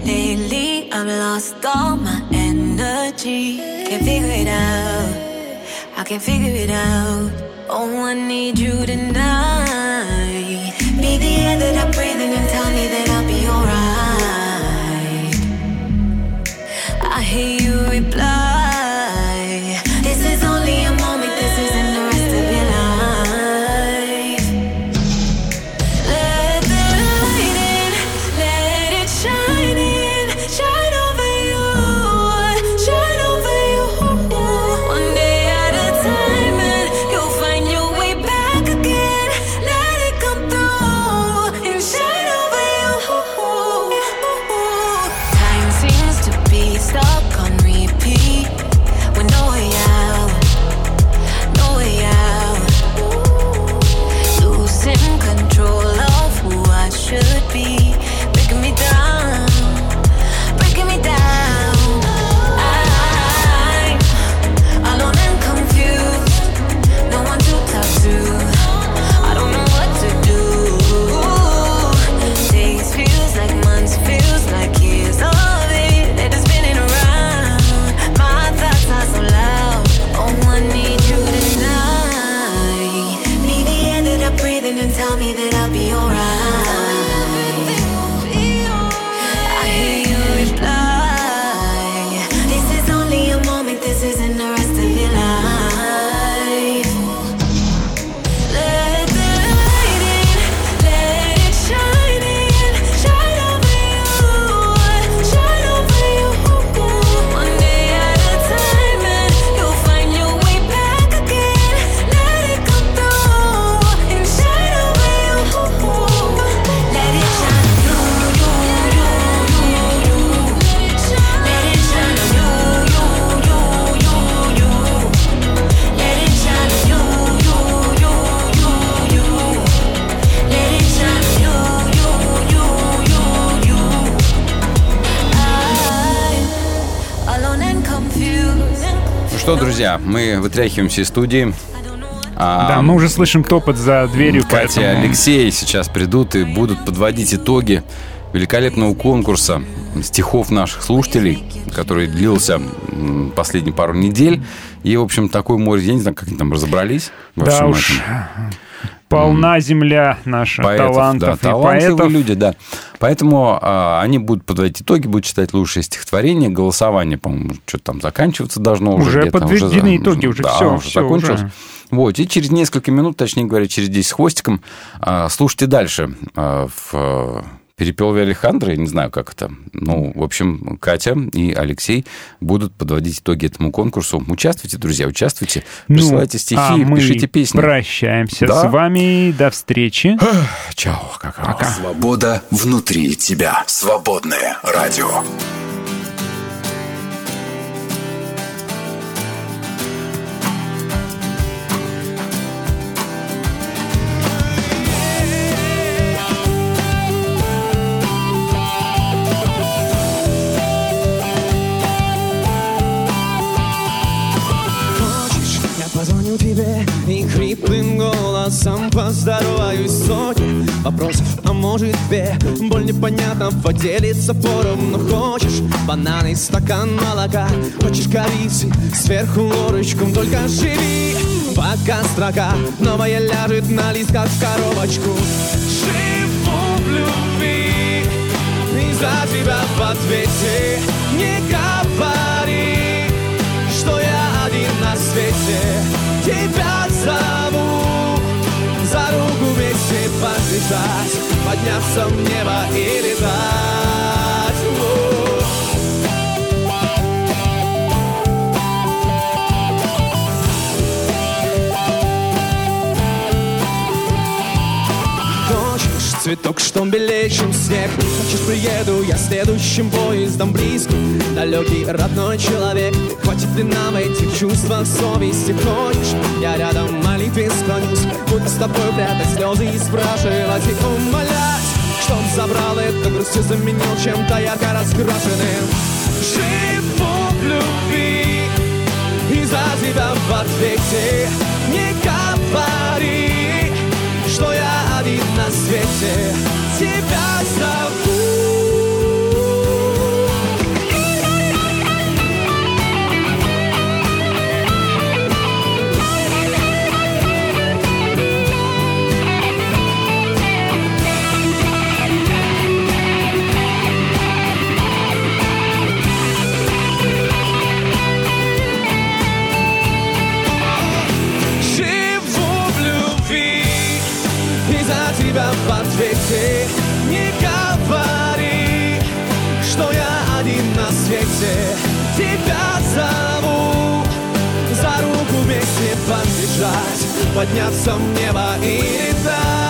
Lately, I've lost all my energy. Can't figure it out. I can't figure it out. Oh, I need you tonight. Be the air that I breathe in and tell me that I'll be alright. I hear you reply. Stuck on repeat, что, друзья, мы вытряхиваемся из студии. А, Да, мы уже слышим топот за дверью, Катя и поэтому... Алексей сейчас придут и будут подводить итоги великолепного конкурса стихов наших слушателей, который длился последние пару недель. И, в общем, такой море, я не знаю, как они там разобрались. во Да всем уж, этом. полна земля наша Поэтов, талантов да, и поэтов. люди, да. Поэтому а, они будут подводить итоги, будут читать лучшие стихотворения, голосование, по-моему, что-то там заканчиваться должно уже. Уже подведены за- итоги, уже да, всё, уже всё, закончилось. уже. Вот, и через несколько минут, точнее говоря, через 10 с хвостиком, а, слушайте дальше. а, в а, Перепел Алехандро, я не знаю, как это. Ну, в общем, Катя и Алексей будут подводить итоги этому конкурсу. Участвуйте, друзья, участвуйте. Ну, Присылайте стихи, а мы пишите песни. прощаемся Да? с вами. До встречи. Чао, какао. Свобода внутри тебя. Свободное радио. Поздороваюсь сотни вопросов, а может две Боль непонятна, поделиться поровну Хочешь? Бананы, стакан молока. Хочешь корицы, сверху ложечком Только живи, пока строка. Новая ляжет на листках в коробочку. Живу в любви. И за тебя в ответе. Не говори что я один на свете. Тебя руку вместе подбежать, подняться в небо и летать. Цветок, что белее, чем снег. Хочешь, приеду я следующим поездом близко. Далекий родной человек Хватит ли нам этих чувствах совести? Хочешь, я рядом молитве склонюсь Буду с тобой прятать слезы и спрашивать И умолять, чтоб забрал эту грусть и заменил чем-то ярко раскрашенным. Живу в любви и за тебя в ответе Не говори, свете свете. Тебя зову за руку вместе побежать Подняться в небо и летать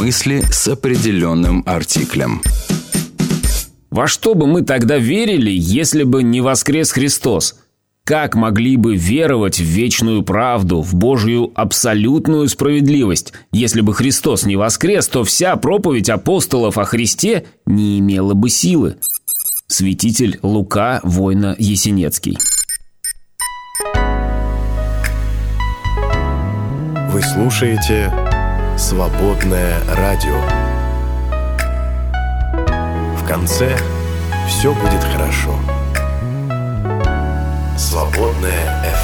Мысли с определенным артиклем. Во что бы мы тогда верили, если бы не воскрес Христос? Как могли бы веровать в вечную правду, в Божью абсолютную справедливость? Если бы Христос не воскрес, то вся проповедь апостолов о Христе не имела бы силы. Святитель Лука Война Есенецкий. Вы слушаете «Свободное радио». В конце все будет хорошо. Свободное FM.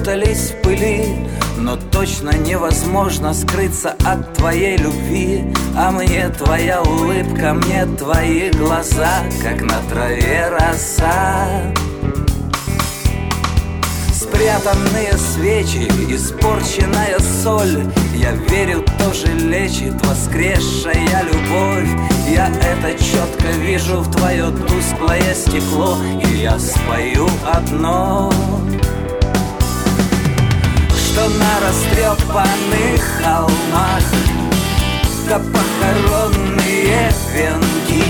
Укутались в пыли Но точно невозможно скрыться от твоей любви. А мне твоя улыбка, мне твои глаза Как на траве роса. Спрятанные свечи, испорченная соль. Я верю, тоже лечит воскресшая любовь. Я это четко вижу в твое тусклое стекло. И я спою одно Что на растрепанных холмах Да похоронные венки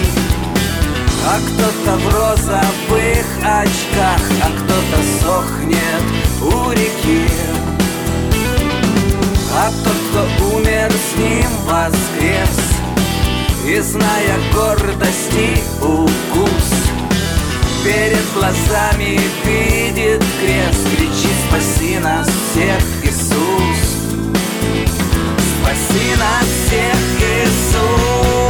а кто-то в розовых очках, а кто-то сохнет у реки. А тот, кто умер, с ним воскрес, И зная гордости укус, Перед глазами видит крест, Кричит, спаси нас всех, Иисус. Спаси нас всех, Иисус.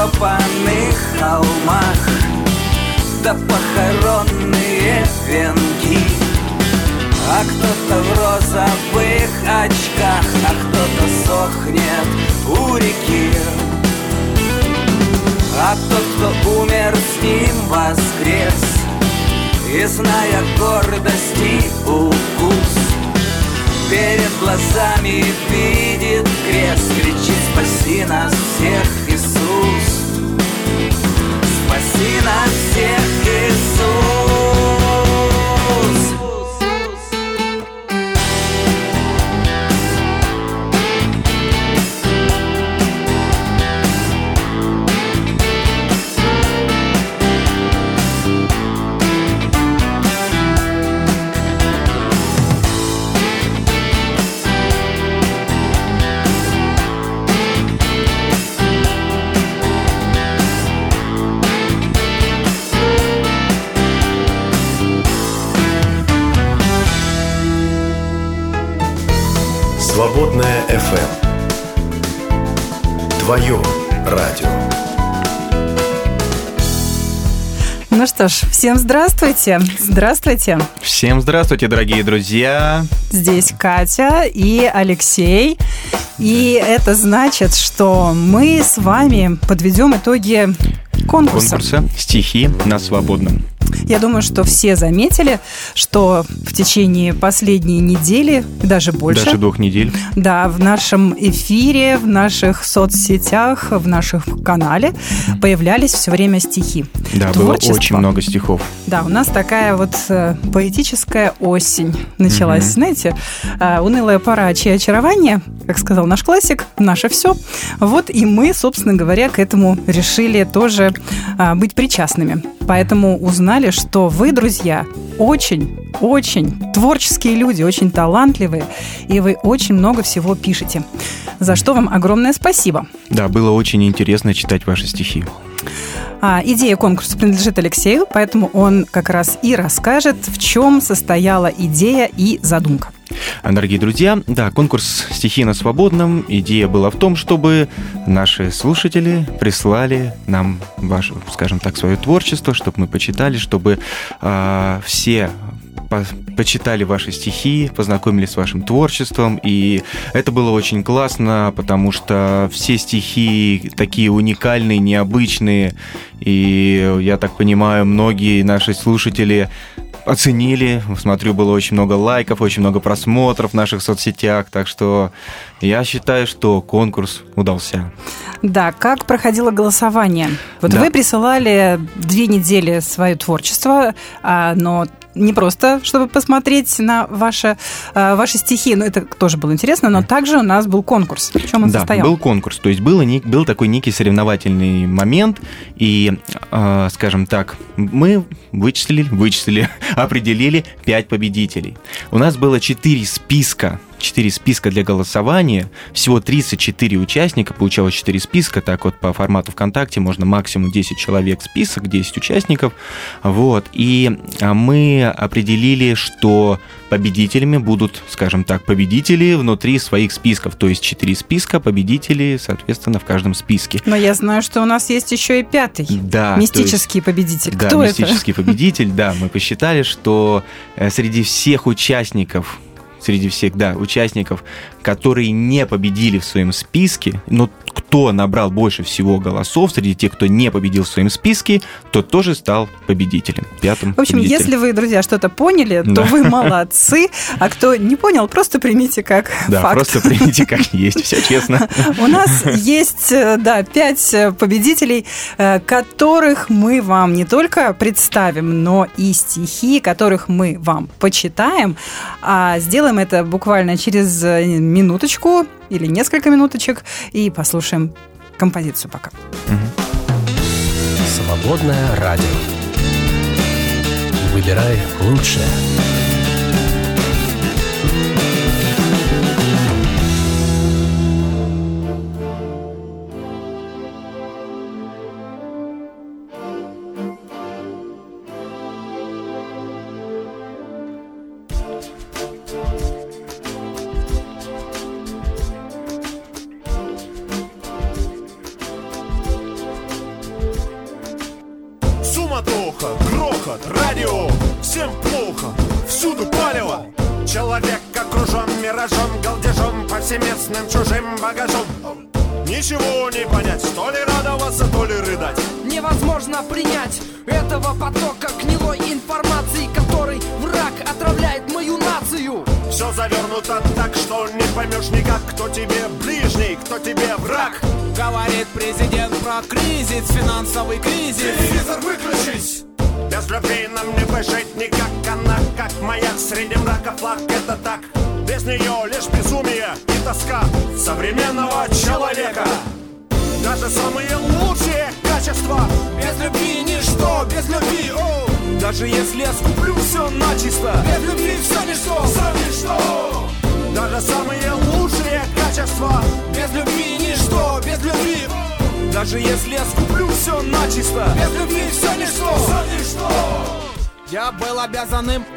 На растрепанных холмах Да похоронные венки. А кто-то в розовых очках А кто-то сохнет у реки. А тот, кто умер, с ним воскрес И зная гордости укус Перед глазами видит крест. Кричит, спаси нас всех, нас всех, Иисус FM. Твое радио. Ну что ж, всем здравствуйте. Здравствуйте. Всем здравствуйте, дорогие друзья. Здесь Катя и Алексей. И это значит, что мы с вами подведем итоги Конкурса. конкурса «Стихи на свободном». Я думаю, что все заметили, что в течение последней недели, даже больше, Даже двух недель. да, в нашем эфире, в наших соцсетях, в нашем канале появлялись все время стихи. Да, Творчество. было очень много стихов. Да, у нас такая вот э, поэтическая осень началась. Мгм. Знаете, э, унылая пора, чье очарование, как сказал наш классик, наше все. Вот и мы, собственно говоря, к этому решили тоже а, быть причастными. Поэтому узнали, что вы, друзья, очень, очень творческие люди, очень талантливые, и вы очень много всего пишете. За что вам огромное спасибо. Да, было очень интересно читать ваши стихи. А, идея конкурса принадлежит Алексею, поэтому он как раз и расскажет, в чем состояла идея и задумка. Дорогие друзья, да, конкурс «Стихи на свободном». Идея была в том, чтобы наши слушатели прислали нам ваше, скажем так, свое творчество, чтобы мы почитали, чтобы а, все по- почитали ваши стихи, познакомились с вашим творчеством, и это было очень классно, потому что все стихи такие уникальные, необычные, и я так понимаю, многие наши слушатели оценили. Смотрю, было очень много лайков, очень много просмотров в наших соцсетях, так что я считаю, что конкурс удался. Да, как проходило голосование? Вот Да. вы присылали две недели свое творчество, а, но не просто, чтобы посмотреть на ваши, а, ваши стихи, ну это тоже было интересно, но также у нас был конкурс. В чем он да, состоял? был конкурс, то есть было, был такой некий соревновательный момент, и, э, скажем так, мы вычислили, вычислили, [LAUGHS] определили пять победителей. У нас было четыре списка, четыре списка для голосования, всего 34 участника, получалось 4 списка, так вот по формату ВКонтакте можно максимум 10 человек список, 10 участников, вот, и а, мы определили, что победителями будут, скажем так, победители внутри своих списков, то есть 4 списка, победители, соответственно, в каждом списке. Но я знаю, что у нас есть еще и пятый. Да, то есть- Мистический победитель. да, Кто это? мистический победитель, да, мы посчитали, что э, среди всех участников, среди всех, да, участников, которые не победили в своем списке, но кто набрал больше всего голосов среди тех, кто не победил в своем списке, тот тоже стал победителем, пятым В общем, победителем. если вы, друзья, что-то поняли, то Да. вы [LAUGHS] молодцы, а кто не понял, просто примите как Да, факт. просто примите как [LAUGHS] есть, все честно. У нас есть, э, да, пять э, победителей, э, которых мы вам не только представим, но и стихи, которых мы вам почитаем. А сделаем это буквально через минуточку или несколько минуточек и послушаем композицию пока. Свободное радио. Выбирай лучшее.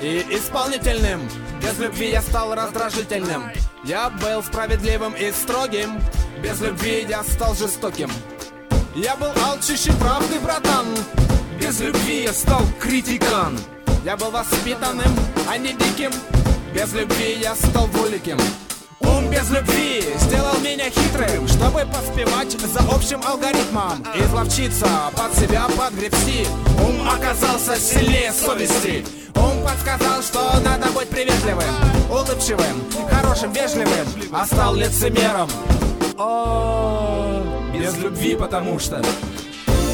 И исполнительным. Без любви я стал раздражительным. Я был справедливым и строгим. Без любви я стал жестоким. Я был алчущий правды, братан. Без любви я стал критикан. Я был воспитанным, а не диким. Без любви я стал двуликим Ум без любви сделал меня хитрым, чтобы поспевать за общим алгоритмом. Изловчиться, под себя подгребсти Ум оказался сильнее совести подсказал, что надо быть приветливым, улыбчивым, хорошим, вежливым А стал лицемером. О, без любви, потому что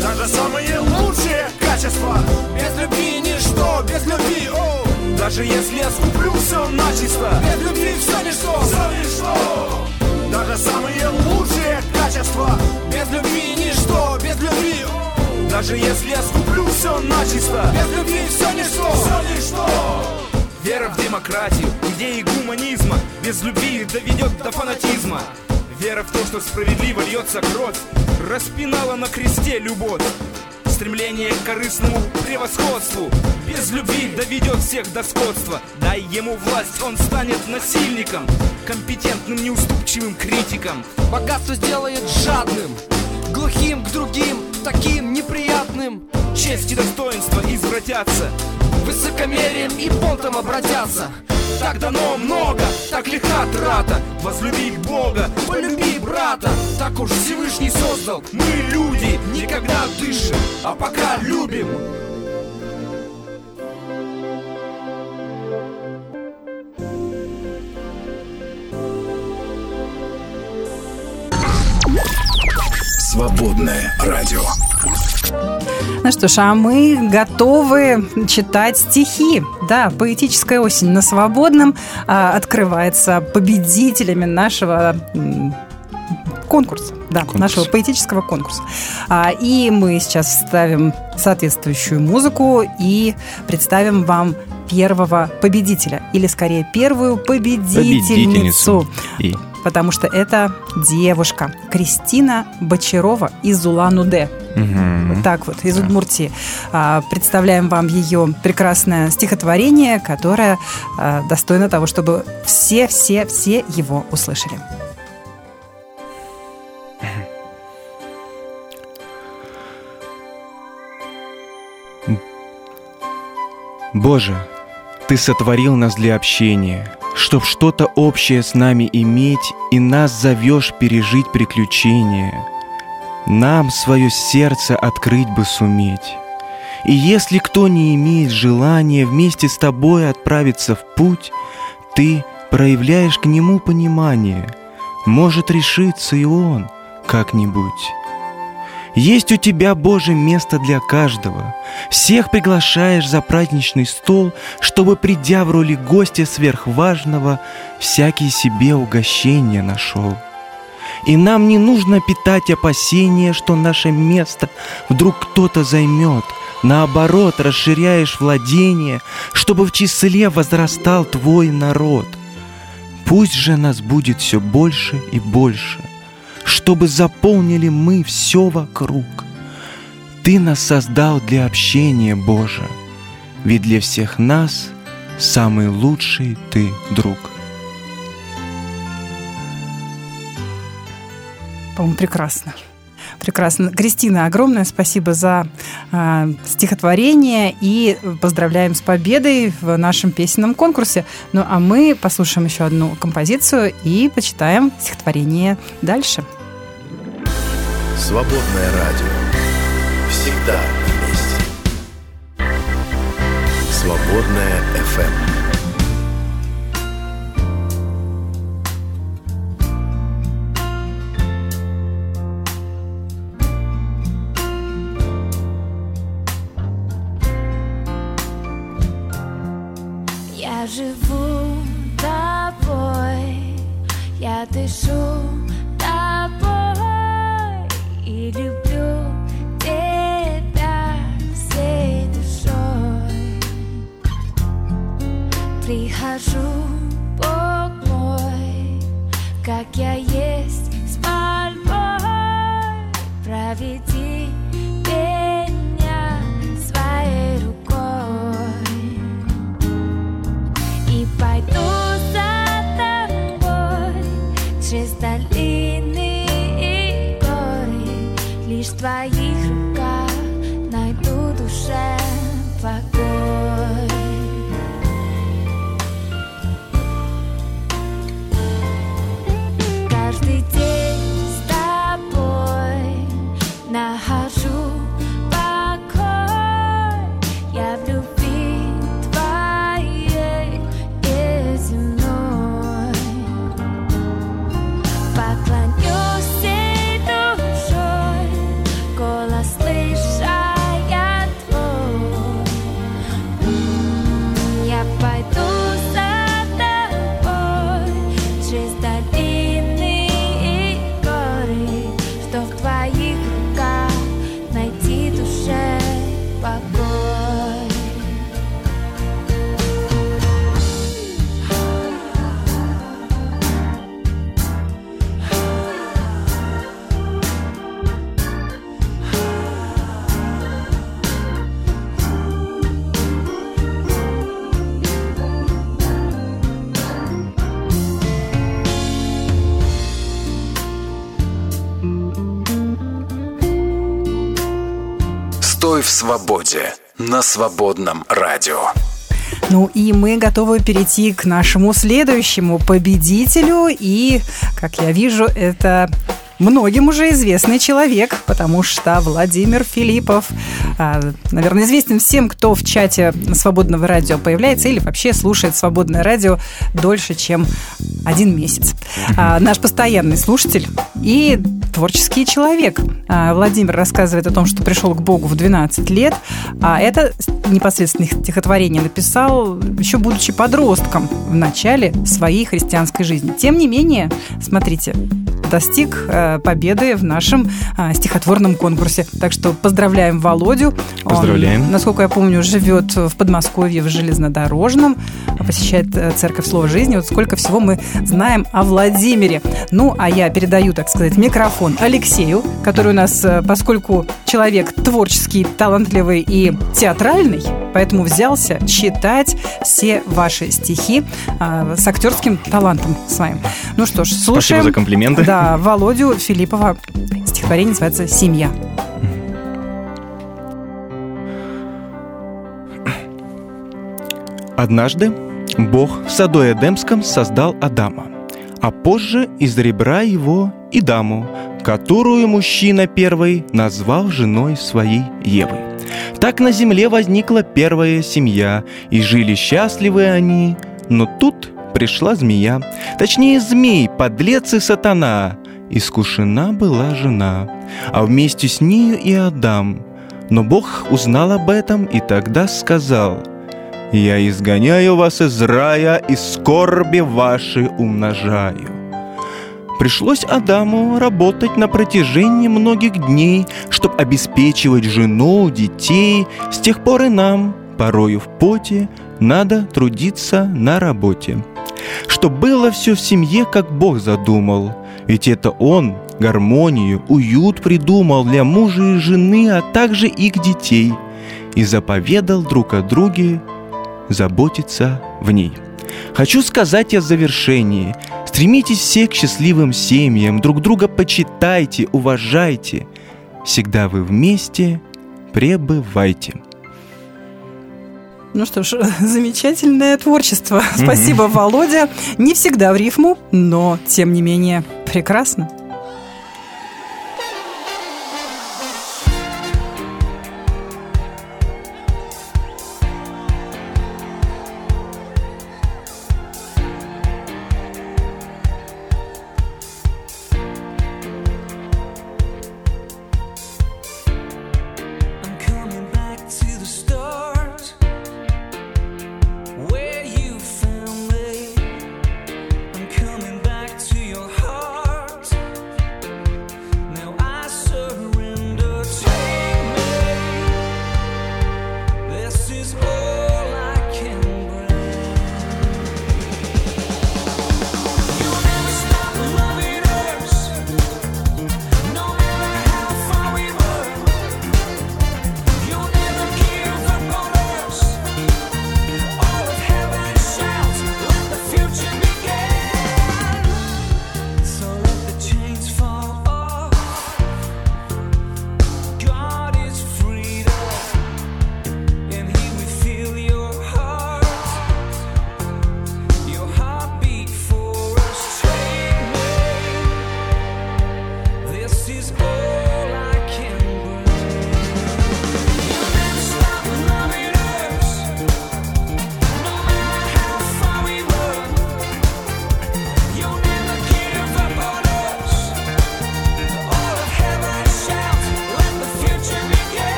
Даже самые лучшие качества. Без любви ничто, без любви, о. Даже если я скуплю все начисто. Без любви все ничто, Все ничто. Даже самые лучшие качества. Без любви ничто, Даже если я скуплю все начисто. Без любви все ничто, Все ничто Вера в демократию, идеи гуманизма. Без любви доведет до фанатизма. Вера в то, что справедливо льется кровь. Распинала на кресте любовь. Стремление к корыстному превосходству. Без любви доведет всех до скотства. Дай ему власть, он станет насильником. Компетентным, неуступчивым критиком. Богатство сделает жадным Глухим к другим, таким неприятным. Честь и достоинство извратятся Высокомерием и понтом обратятся. Так дано много, так легка трата. Возлюби Бога, полюби брата. Так уж Всевышний создал, мы люди Никогда дышим, а пока любим Свободное радио. Ну что ж, а мы готовы читать стихи. Да, поэтическая осень на свободном а, открывается победителями нашего конкурса. Да, нашего поэтического конкурса. А, и мы сейчас вставим соответствующую музыку и представим вам первого победителя. Или скорее первую победительницу. И Потому что это девушка Кристина Бочарова из Улан-Удэ. Мгм. Вот так вот, из Удмуртии. А, Представляем вам ее прекрасное стихотворение, которое а, достойно того, чтобы все-все-все его услышали. Боже, Ты сотворил нас для общения, Чтоб что-то общее с нами иметь, И нас зовешь пережить приключения. Нам свое сердце открыть бы суметь. И если кто не имеет желания Вместе с тобой отправиться в путь, Ты проявляешь к нему понимание. Может решиться и он как-нибудь. Есть у тебя, Боже, место для каждого. Всех приглашаешь за праздничный стол, чтобы, придя в роли гостя сверхважного, всякий себе угощение нашел. И нам не нужно питать опасения, что наше место вдруг кто-то займет. Наоборот, расширяешь владение, чтобы в числе возрастал твой народ. Пусть же нас будет все больше и больше, чтобы заполнили мы все вокруг. Ты нас создал для общения, Боже, ведь для всех нас самый лучший Ты друг. По-моему, прекрасно. Прекрасно. Кристина, огромное спасибо за э, стихотворение и поздравляем с победой в нашем песенном конкурсе. Ну а мы послушаем еще одну композицию и почитаем стихотворение дальше. Свободное радио. Всегда вместе. Свободное FM. Я живу тобой, я дышу Прихожу, свободе на свободном радио. Ну и мы готовы перейти к нашему следующему победителю. И, как я вижу, это многим уже известный человек, потому что Владимир Филиппов, а, наверное, известен всем, кто в чате Свободного радио появляется или вообще слушает Свободное радио дольше, чем один месяц. А, Наш постоянный слушатель и творческий человек. А, Владимир рассказывает о том, что пришел к Богу в 12 лет, а это непосредственно стихотворение написал еще будучи подростком в начале своей христианской жизни. Тем не менее, смотрите, достиг э, победы в нашем э, стихотворном конкурсе. Так что поздравляем Володю. Он, Поздравляем. насколько я помню, живет в Подмосковье в железнодорожном, посещает э, церковь Слова Жизни. Вот сколько всего мы знаем о Владимире. Ну, а я передаю, так сказать, микрофон Алексею, который у нас, поскольку человек творческий, талантливый и театральный, поэтому взялся читать все ваши стихи с актерским талантом своим. Ну что ж, слушаем. Спасибо за комплименты. Да, Володю Филиппова. Стихотворение называется «Семья». Однажды Бог в саду Эдемском создал Адама, а позже из ребра его и даму, которую мужчина первый назвал женой своей Евой. Так на земле возникла первая семья, и жили счастливы они, но тут пришла змея, точнее змей, подлец и сатана, искушена была жена, а вместе с нею и Адам. Но Бог узнал об этом и тогда сказал – я изгоняю вас из рая, и скорби ваши умножаю. Пришлось Адаму работать на протяжении многих дней, чтобы обеспечивать жену, детей. С тех пор и нам, порою в поте, надо трудиться на работе. Чтоб было все в семье, как Бог задумал. Ведь это Он гармонию, уют придумал для мужа и жены, а также их детей. И заповедал друг о друге заботиться в ней. Хочу сказать о завершении. Стремитесь все к счастливым семьям, друг друга почитайте, уважайте. Всегда вы вместе пребывайте. Ну что ж, [LAUGHS] замечательное творчество. Спасибо, Володя. Не всегда в рифму, но тем не менее прекрасно.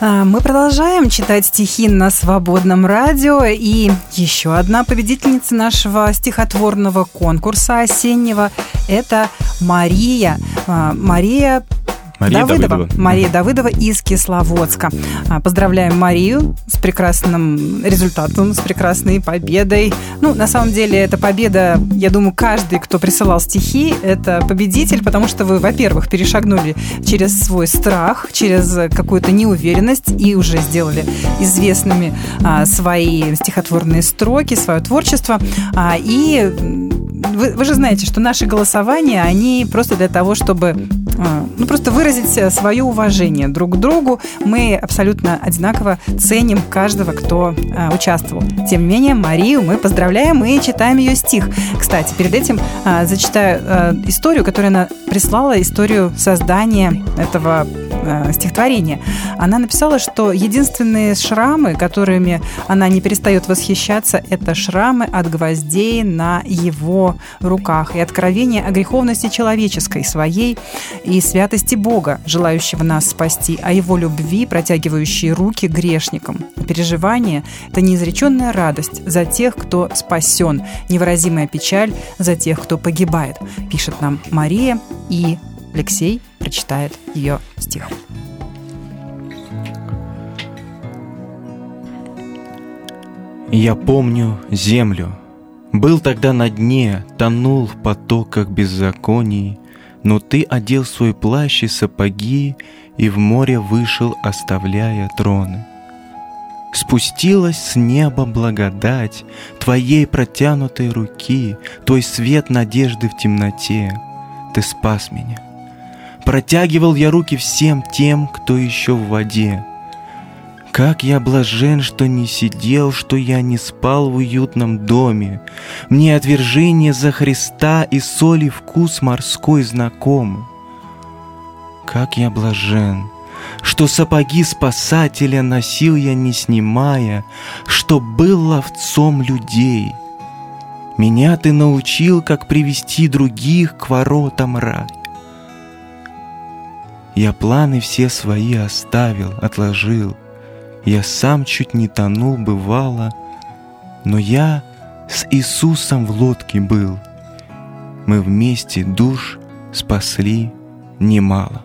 Мы продолжаем читать стихи на свободном радио. И еще одна победительница нашего стихотворного конкурса осеннего – это Мария. А, Мария Мария Давыдова. Мария Давыдова из Кисловодска. А, Поздравляем Марию с прекрасным результатом, с прекрасной победой. Ну, на самом деле, эта победа, я думаю, каждый, кто присылал стихи, это победитель, потому что вы, во-первых, перешагнули через свой страх, через какую-то неуверенность и уже сделали известными а, свои стихотворные строки, свое творчество. А, и вы, вы же знаете, что наши голосования, они просто для того, чтобы ну, просто выразить свое уважение друг к другу. Мы абсолютно одинаково ценим каждого, кто а, участвовал. Тем не менее, Марию мы поздравляем и читаем ее стих. Кстати, перед этим а, зачитаю а, историю, которую она прислала, историю создания этого стихотворения. Она написала, что единственные шрамы, которыми она не перестает восхищаться, это шрамы от гвоздей на его руках и откровение о греховности человеческой, своей и святости Бога, желающего нас спасти, о его любви, протягивающей руки грешникам. Переживание – это неизреченная радость за тех, кто спасен, невыразимая печаль за тех, кто погибает, пишет нам Мария, и Алексей прочитает ее стих. Я помню землю. Был тогда на дне, тонул в потоках беззаконий, но ты одел свой плащ и сапоги и в море вышел, оставляя троны. Спустилась с неба благодать Твоей протянутой руки, Твой свет надежды в темноте. Ты спас меня. Протягивал я руки всем тем, кто еще в воде. Как я блажен, что не сидел, что я не спал в уютном доме. Мне отвержение за Христа и соли вкус морской знаком. Как я блажен, что сапоги спасателя носил я не снимая, что был ловцом людей. Меня ты научил, как привести других к воротам рая. Я планы все свои оставил, отложил. Я сам чуть не тонул, бывало, но я с Иисусом в лодке был. Мы вместе душ спасли немало.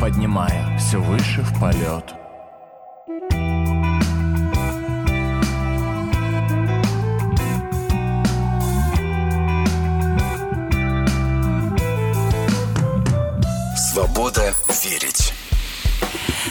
Поднимая все выше в полет Свобода верить.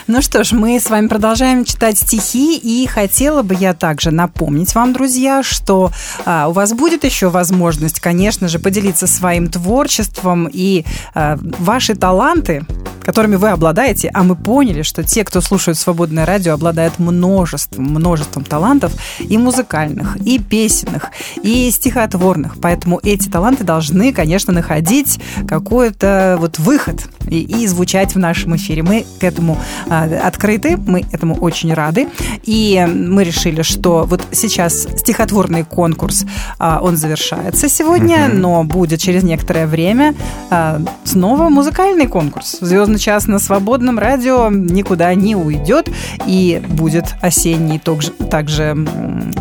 Ну что ж, мы с вами продолжаем читать стихи, и хотела бы я также напомнить вам, друзья, что а, у вас будет еще возможность, конечно же, поделиться своим творчеством и а, ваши таланты которыми вы обладаете, а мы поняли, что те, кто слушают свободное радио, обладают множеством, множеством талантов и музыкальных, и песенных, и стихотворных. Поэтому эти таланты должны, конечно, находить какой-то вот выход и, и звучать в нашем эфире. Мы к этому а, открыты, мы этому очень рады. И мы решили, что вот сейчас стихотворный конкурс, а, он завершается сегодня, но будет через некоторое время а, снова музыкальный конкурс. Звездный час на свободном радио никуда не уйдет. И будет осенний также, также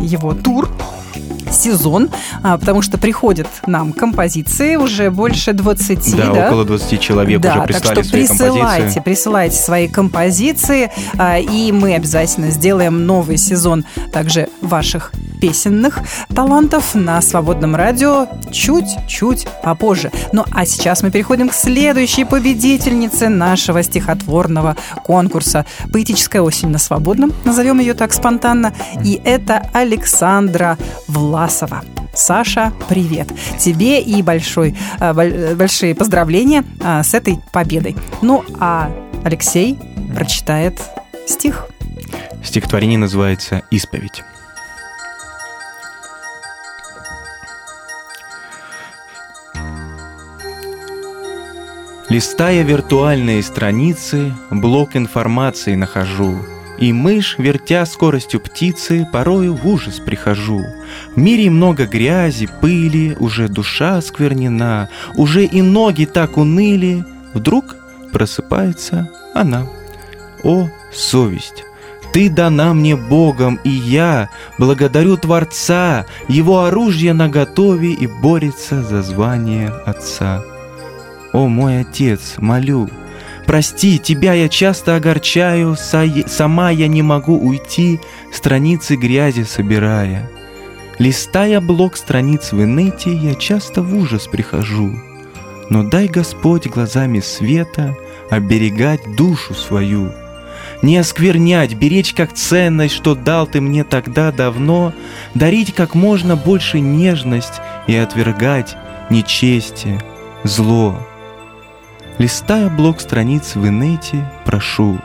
его тур сезон, а, потому что приходят нам композиции уже больше 20, Да, да? около 20 человек да, уже так прислали что свои присылайте, композиции. присылайте свои композиции, а, и мы обязательно сделаем новый сезон также ваших песенных талантов на свободном радио чуть-чуть попозже. Ну а сейчас мы переходим к следующей победительнице нашего стихотворного конкурса «Поэтическая осень на свободном», назовем ее так спонтанно, и это Александра Власова. Саша, привет. Тебе и большой, а, боль- большие поздравления а, с этой победой. Ну, а Алексей прочитает стих. Стихотворение называется «Исповедь». Листая виртуальные страницы, блок информации нахожу. И мышь, вертя скоростью птицы, порою в ужас прихожу. В мире много грязи, пыли, уже душа сквернена, уже и ноги так уныли. Вдруг просыпается она. О, совесть! Ты дана мне Богом, и я благодарю Творца, Его оружие наготове и борется за звание Отца. О, мой Отец, молю, прости, Тебя я часто огорчаю, са- сама я не могу уйти, страницы грязи собирая. Листая блок страниц в инете, я часто в ужас прихожу. Но дай Господь глазами света оберегать душу свою. Не осквернять, беречь как ценность, что дал ты мне тогда давно, дарить как можно больше нежность и отвергать нечестие, зло. Листая блок страниц в инете, прошу,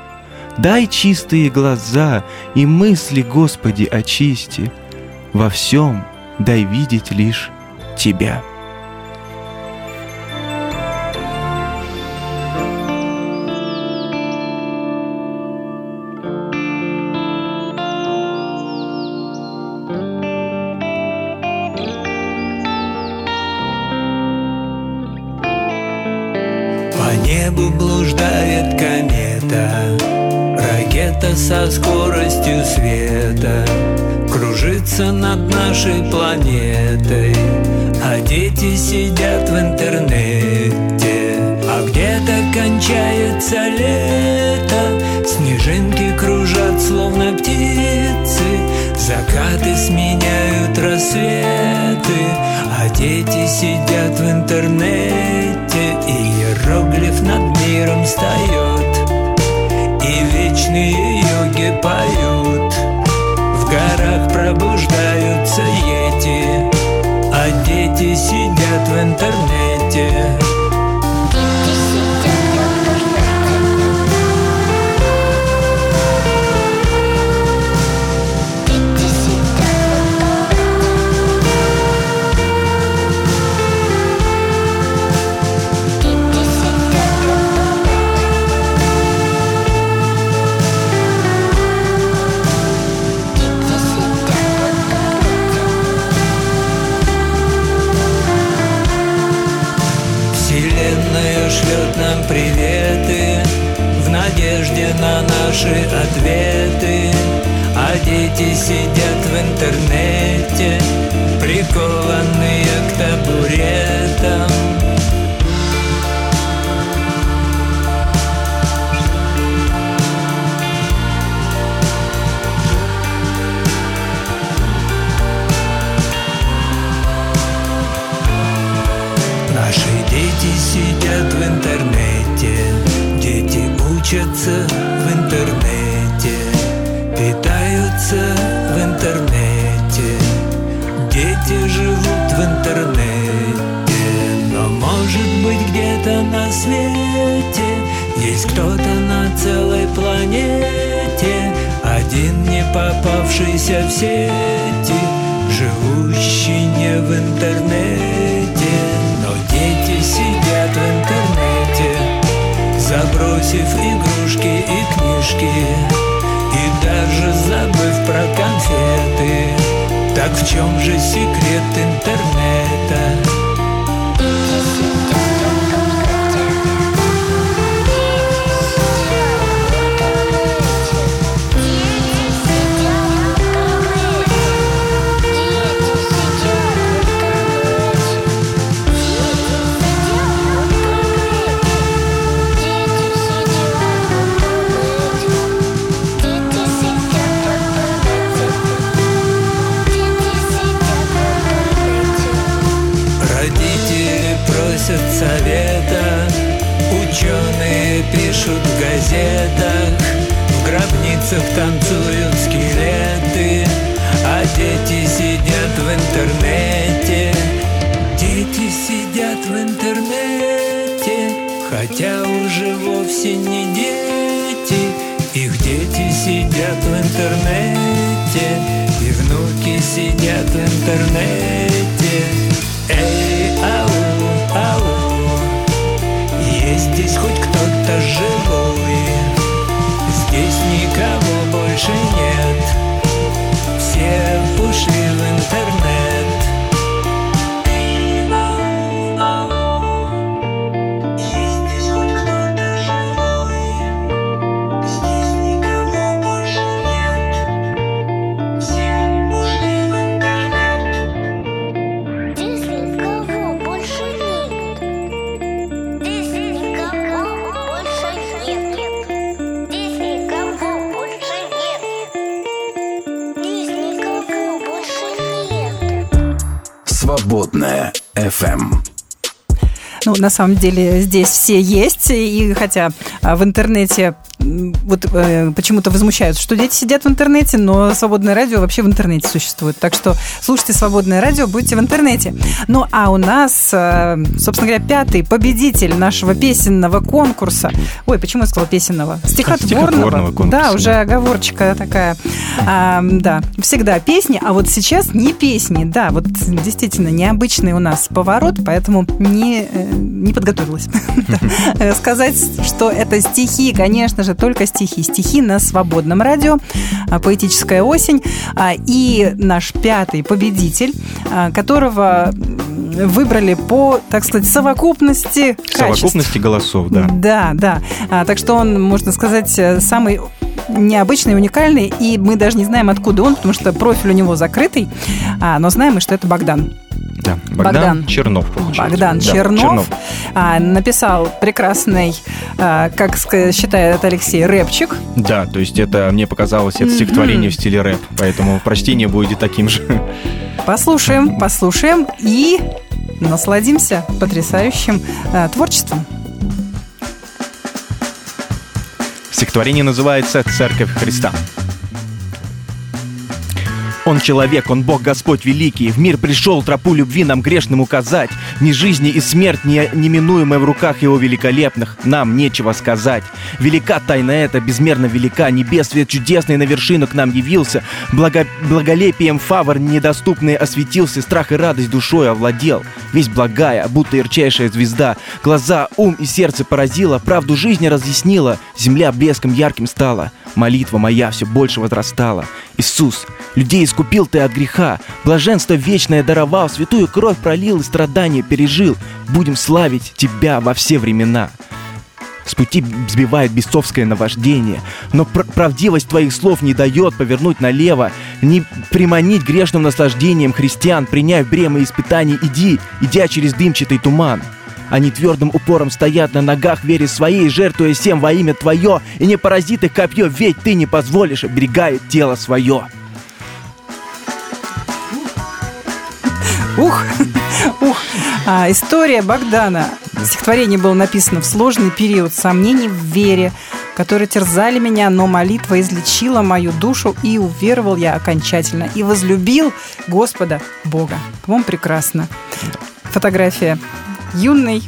дай чистые глаза и мысли, Господи, очисти. Во всем дай видеть лишь Тебя. Так в чем же секрет интернета? Гробницах танцуют скелеты, а дети сидят в интернете. Дети сидят в интернете, хотя уже вовсе не дети. Их дети сидят в интернете, и внуки сидят в интернете. На самом деле здесь все есть, и хотя а, в интернете вот э, почему-то возмущаются, что дети сидят в интернете, но свободное радио вообще в интернете существует. Так что слушайте свободное радио, будьте в интернете. Ну, а у нас, э, собственно говоря, пятый победитель нашего песенного конкурса. Ой, почему я сказала песенного? Стихотворного. Стихотворного конкурса, Да, уже оговорочка такая. А, да, всегда песни, а вот сейчас не песни. Да, вот действительно необычный у нас поворот, поэтому не, э, не подготовилась. [LAUGHS] Да. [LAUGHS] Сказать, что это стихи, конечно же, только стихи. Стихи на свободном радио, а, поэтическая осень. А, И наш пятый победитель, а, которого выбрали по, так сказать, совокупности качеств. Совокупности голосов, да. Да, да. А, так что он, можно сказать, э, самый необычный, уникальный, и мы даже не знаем, откуда он, потому что профиль у него закрытый, а, но знаем мы, что это Богдан. Да, Богдан, Богдан. Чернов, получается. Богдан Да, Чернов, а, написал прекрасный, а, как считает Алексей, рэпчик. Да, то есть это, мне показалось, это стихотворение в стиле рэп, поэтому прочтение будет таким же. Послушаем, послушаем и насладимся потрясающим а, творчеством. Стихотворение называется «Церковь Христа». Он человек, он Бог Господь великий, в мир пришел тропу любви нам грешным указать. Ни жизни и смерть не, неминуемая в руках его великолепных, нам нечего сказать. Велика тайна эта, безмерно велика, небес свет чудесный на вершину к нам явился, Благо, благолепием фавор недоступный осветился, страх и радость душой овладел. Весь благая, будто ярчайшая звезда, глаза, ум и сердце поразила, правду жизни разъяснила, земля блеском ярким стала, молитва моя все больше возрастала. Иисус, людей искупил ты от греха, блаженство вечное даровал, святую кровь пролил и страдания пережил. Будем славить тебя во все времена. С пути сбивает бесовское наваждение. Но пр- правдивость твоих слов не дает повернуть налево, не приманить грешным наслаждением христиан, приняв бремя испытаний, иди, идя через дымчатый туман. Они твердым упором стоят на ногах, вере своей, жертвуя всем во имя твое, и не поразит их копье, ведь ты не позволишь, оберегает тело свое. Ух, ух. А, история Богдана. Стихотворение было написано в сложный период сомнений в вере, которые терзали меня, но молитва излечила мою душу, и уверовал я окончательно, и возлюбил Господа Бога. По-моему, прекрасно. Фотография юный,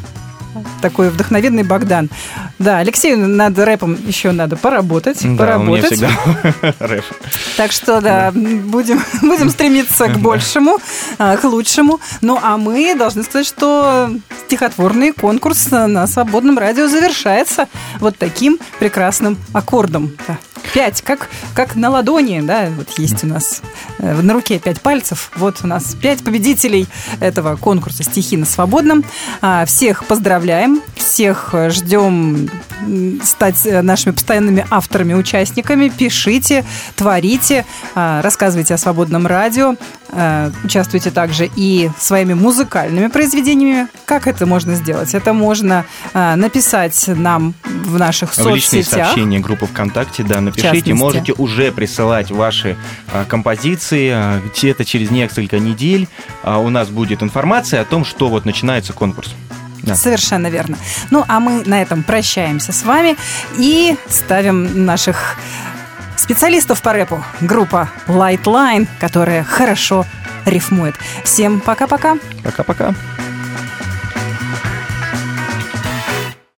такой вдохновенный Богдан. Да, Алексею над рэпом еще надо поработать. Да, у меня поработать. всегда [LAUGHS] рэп. Так что, да, будем, [LAUGHS] будем стремиться к большему, а, к лучшему. Ну, а мы должны сказать, что стихотворный конкурс на свободном радио завершается вот таким прекрасным аккордом. Да. Пять, как, как на ладони, да, вот есть у нас э, на руке пять пальцев. Вот у нас пять победителей этого конкурса «Стихи на свободном». А, Всех поздравляем, всех э, ждем стать э, нашими постоянными авторами, участниками. Пишите, творите, а, рассказывайте о свободном радио, участвуйте также и своими музыкальными произведениями. Как это можно сделать? Это можно написать нам в наших В личные соцсетях. сообщения группы ВКонтакте, да, напишите. Можете уже присылать ваши композиции. Где-то через несколько недель а, у нас будет информация о том, что вот начинается конкурс. Да. Совершенно верно. Ну, а мы на этом прощаемся с вами и ставим наших специалистов по рэпу. Группа Lightline, которая хорошо рифмует. Всем пока-пока. Пока-пока.